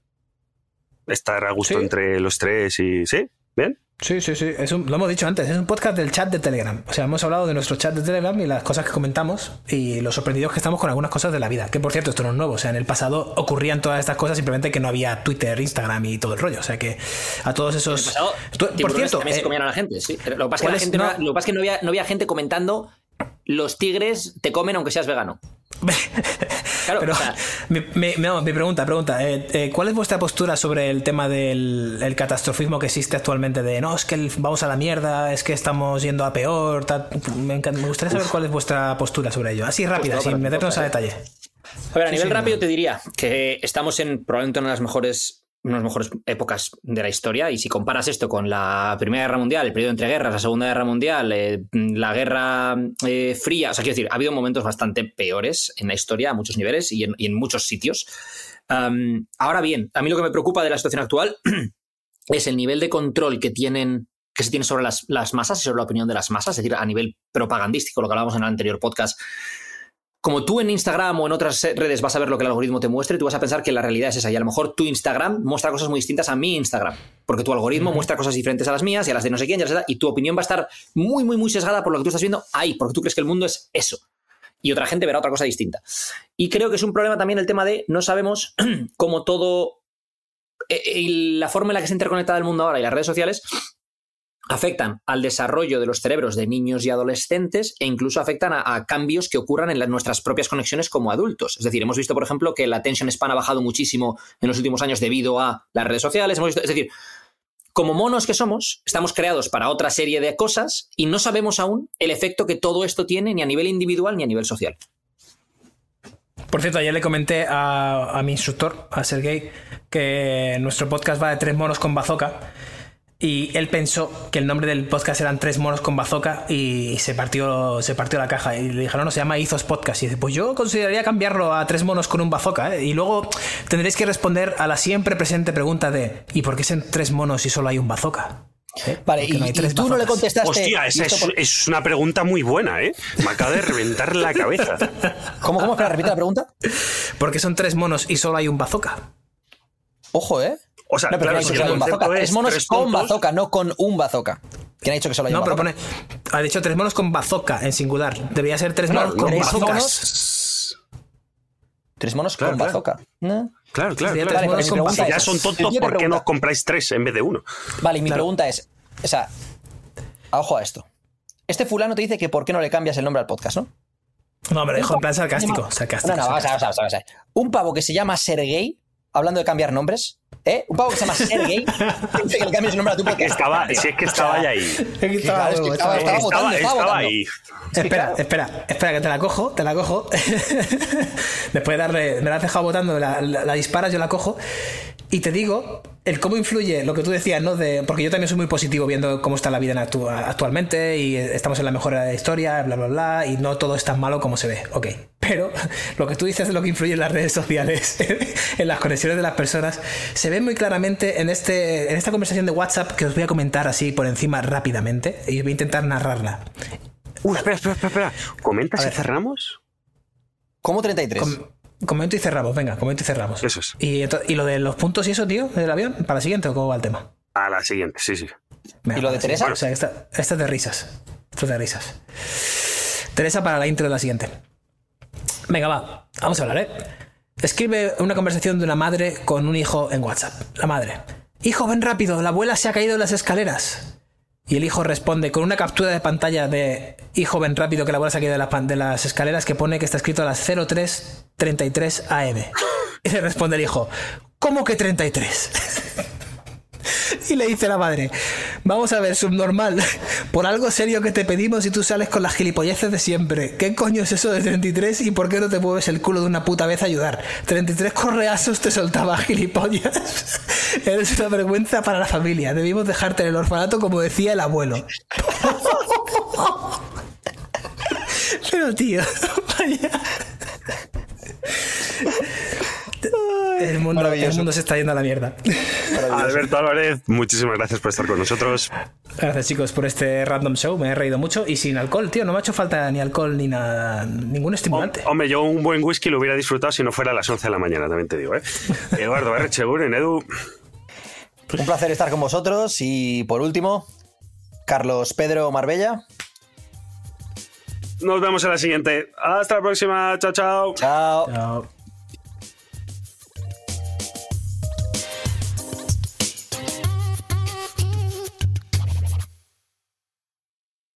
estar a gusto Sí. entre los tres y sí, bien. Sí, sí, sí. Es un- lo hemos dicho antes, es un podcast del chat de Telegram. O sea, hemos hablado de nuestro chat de Telegram y las cosas que comentamos y lo sorprendidos que estamos con algunas cosas de la vida. Que por cierto, esto no es nuevo. O sea, en el pasado ocurrían todas estas cosas, simplemente que no había Twitter, Instagram y todo el rollo. O sea, que a todos esos. pasado, Tú- por cierto, también se eh, comían a la gente, sí. Lo que pasa es que, ¿cuál la gente no, No. lo que pasa es que no había, no había gente comentando los tigres te comen aunque seas vegano. Claro, Pero o sea, mi, mi- no, mi pregunta, pregunta, eh, eh, ¿cuál es vuestra postura sobre el tema del el catastrofismo que existe actualmente? De no, es que el- vamos a la mierda, es que estamos yendo a peor. tal? Me, encanta- me gustaría saber cuál es vuestra postura sobre ello. Así rápida, no, sin meternos a detalle. a ver, a Sí, nivel sí, rápido no. te diría que estamos en probablemente una de las mejores una de las mejores épocas de la historia y si comparas esto con la Primera Guerra Mundial, el periodo entre guerras, la Segunda Guerra Mundial, eh, la Guerra eh, Fría, o sea, quiero decir, ha habido momentos bastante peores en la historia a muchos niveles y en, y en muchos sitios. Ahora bien, a mí lo que me preocupa de la situación actual es el nivel de control que tienen que se tiene sobre las, las masas y sobre la opinión de las masas, es decir, a nivel propagandístico, lo que hablábamos en el anterior podcast, como tú en Instagram o en otras redes vas a ver lo que el algoritmo te muestre, tú vas a pensar que la realidad es esa. Y a lo mejor tu Instagram muestra cosas muy distintas a mi Instagram. Porque tu algoritmo muestra cosas diferentes a las mías y a las de no sé quién, ya sé, y tu opinión va a estar muy, muy, muy sesgada por lo que tú estás viendo ahí, porque tú crees que el mundo es eso. Y otra gente verá otra cosa distinta. Y creo que es un problema también el tema de no sabemos cómo todo. eh, y la forma en la que se interconectada el mundo ahora y las redes sociales afectan al desarrollo de los cerebros de niños y adolescentes e incluso afectan a, cambios que ocurran en nuestras propias conexiones como adultos. Es decir, hemos visto, por ejemplo, que la attention span ha bajado muchísimo en los últimos años debido a las redes sociales. Es decir, como monos que somos, estamos creados para otra serie de cosas y no sabemos aún el efecto que todo esto tiene ni a nivel individual ni a nivel social. Por cierto, ayer le comenté a, a mi instructor, a Sergey, que nuestro podcast va de tres monos con bazooka. Y él pensó que el nombre del podcast eran Tres monos con bazooka y se partió, se partió la caja. Y le dije, no, no, se llama Izos Podcast. Y dice, pues yo consideraría cambiarlo a Tres monos con un bazooka. ¿eh? Y luego tendréis que responder a la siempre presente pregunta de ¿y por qué son tres monos si solo hay un bazooka? ¿Eh? Vale, y, no hay y tú no le contestaste. Hostia, ¿y esa esto es, por- es una pregunta muy buena, ¿eh? Me acaba de reventar la cabeza. ¿Cómo, cómo? Espera, repite la pregunta. ¿Por qué son tres monos y solo hay un bazooka? Ojo, ¿eh? O sea, No, pero claro, concepto Tres es monos tres con bazooka, no con un bazooka. ¿Quién ha dicho que solo hay No, un pero bazooka? pone. Ha dicho tres monos con bazooka en singular. Debería ser tres monos con tres bazookas. monos- Tres monos Claro, con claro. bazooka. ¿No? Claro, claro, monos con Si ya es- son tontos, ¿por qué no compráis tres en vez de uno? Vale, y mi pregunta es, o sea, ojo a esto. Este fulano te dice que por qué no le cambias el nombre al podcast, ¿no? No, me lo dijo en plan sarcástico. sarcástico No, no, vamos a vamos a vamos. Un pavo que se llama Sergey, hablando de cambiar nombres, ¿eh? Un pavo que se llama Sergey, dice que le cambies el nombre a tu podcast. Estaba, si es que estaba ya ahí. Claro, es que estaba, estaba Estaba, votando, estaba ahí. Espera, espera, espera, que te la cojo, te la cojo. Después de darle, me la has dejado votando, la, la- la disparas, yo la cojo. Y te digo, el cómo influye lo que tú decías, ¿no? De, porque yo también soy muy positivo viendo cómo está la vida en actu- actualmente y estamos en la mejor era de la historia, bla, bla, bla, y no todo es tan malo como se ve. Ok. Pero lo que tú dices de lo que influye en las redes sociales, en las conexiones de las personas, se ve muy claramente en, este, en esta conversación de WhatsApp que os voy a comentar así por encima rápidamente y voy a intentar narrarla. Uh, espera, espera, espera, espera. ¿Comenta si cerramos? ¿Cómo 33? Com- comento y cerramos, venga, comento y cerramos. Eso es. Y, lo de los puntos y eso, tío, del avión, ¿para la siguiente o cómo va el tema? A la siguiente, sí, sí. Venga, ¿Y lo de Teresa? O sea, esta, esta es de risas. Esto es de risas. Teresa para la intro de la siguiente. Venga, va, vamos a hablar, ¿eh? Escribe una conversación de una madre con un hijo en WhatsApp. La madre. Hijo, ven rápido, la abuela se ha caído en las escaleras. Y el hijo responde con una captura de pantalla de hijo, ven rápido que la abuela se ha caído de, de las escaleras que pone que está escrito a las 0333 AM. Y le responde el hijo, ¿cómo que 33? Y le dice la madre, vamos a ver, subnormal, por algo serio que te pedimos y tú sales con las gilipolleces de siempre. ¿Qué coño es eso de 33 y por qué no te mueves el culo de una puta vez a ayudar? 33 correazos te soltaba gilipollas. Eres una vergüenza para la familia. Debimos dejarte en el orfanato como decía el abuelo. Pero tío, vaya. El mundo, el mundo se está yendo a la mierda. Alberto Álvarez, muchísimas gracias por estar con nosotros. Gracias chicos por este random show, me he reído mucho y sin alcohol, tío, no me ha hecho falta ni alcohol ni nada, ningún estimulante. Hombre, yo un buen whisky lo hubiera disfrutado si no fuera a las 11 de la mañana, también te digo, ¿eh? Eduardo R. Cheguren, Edu. Un placer estar con vosotros y por último, Carlos Pedro Marbella. Nos vemos en la siguiente. Hasta la próxima. Chao, chao. Chao. Chao.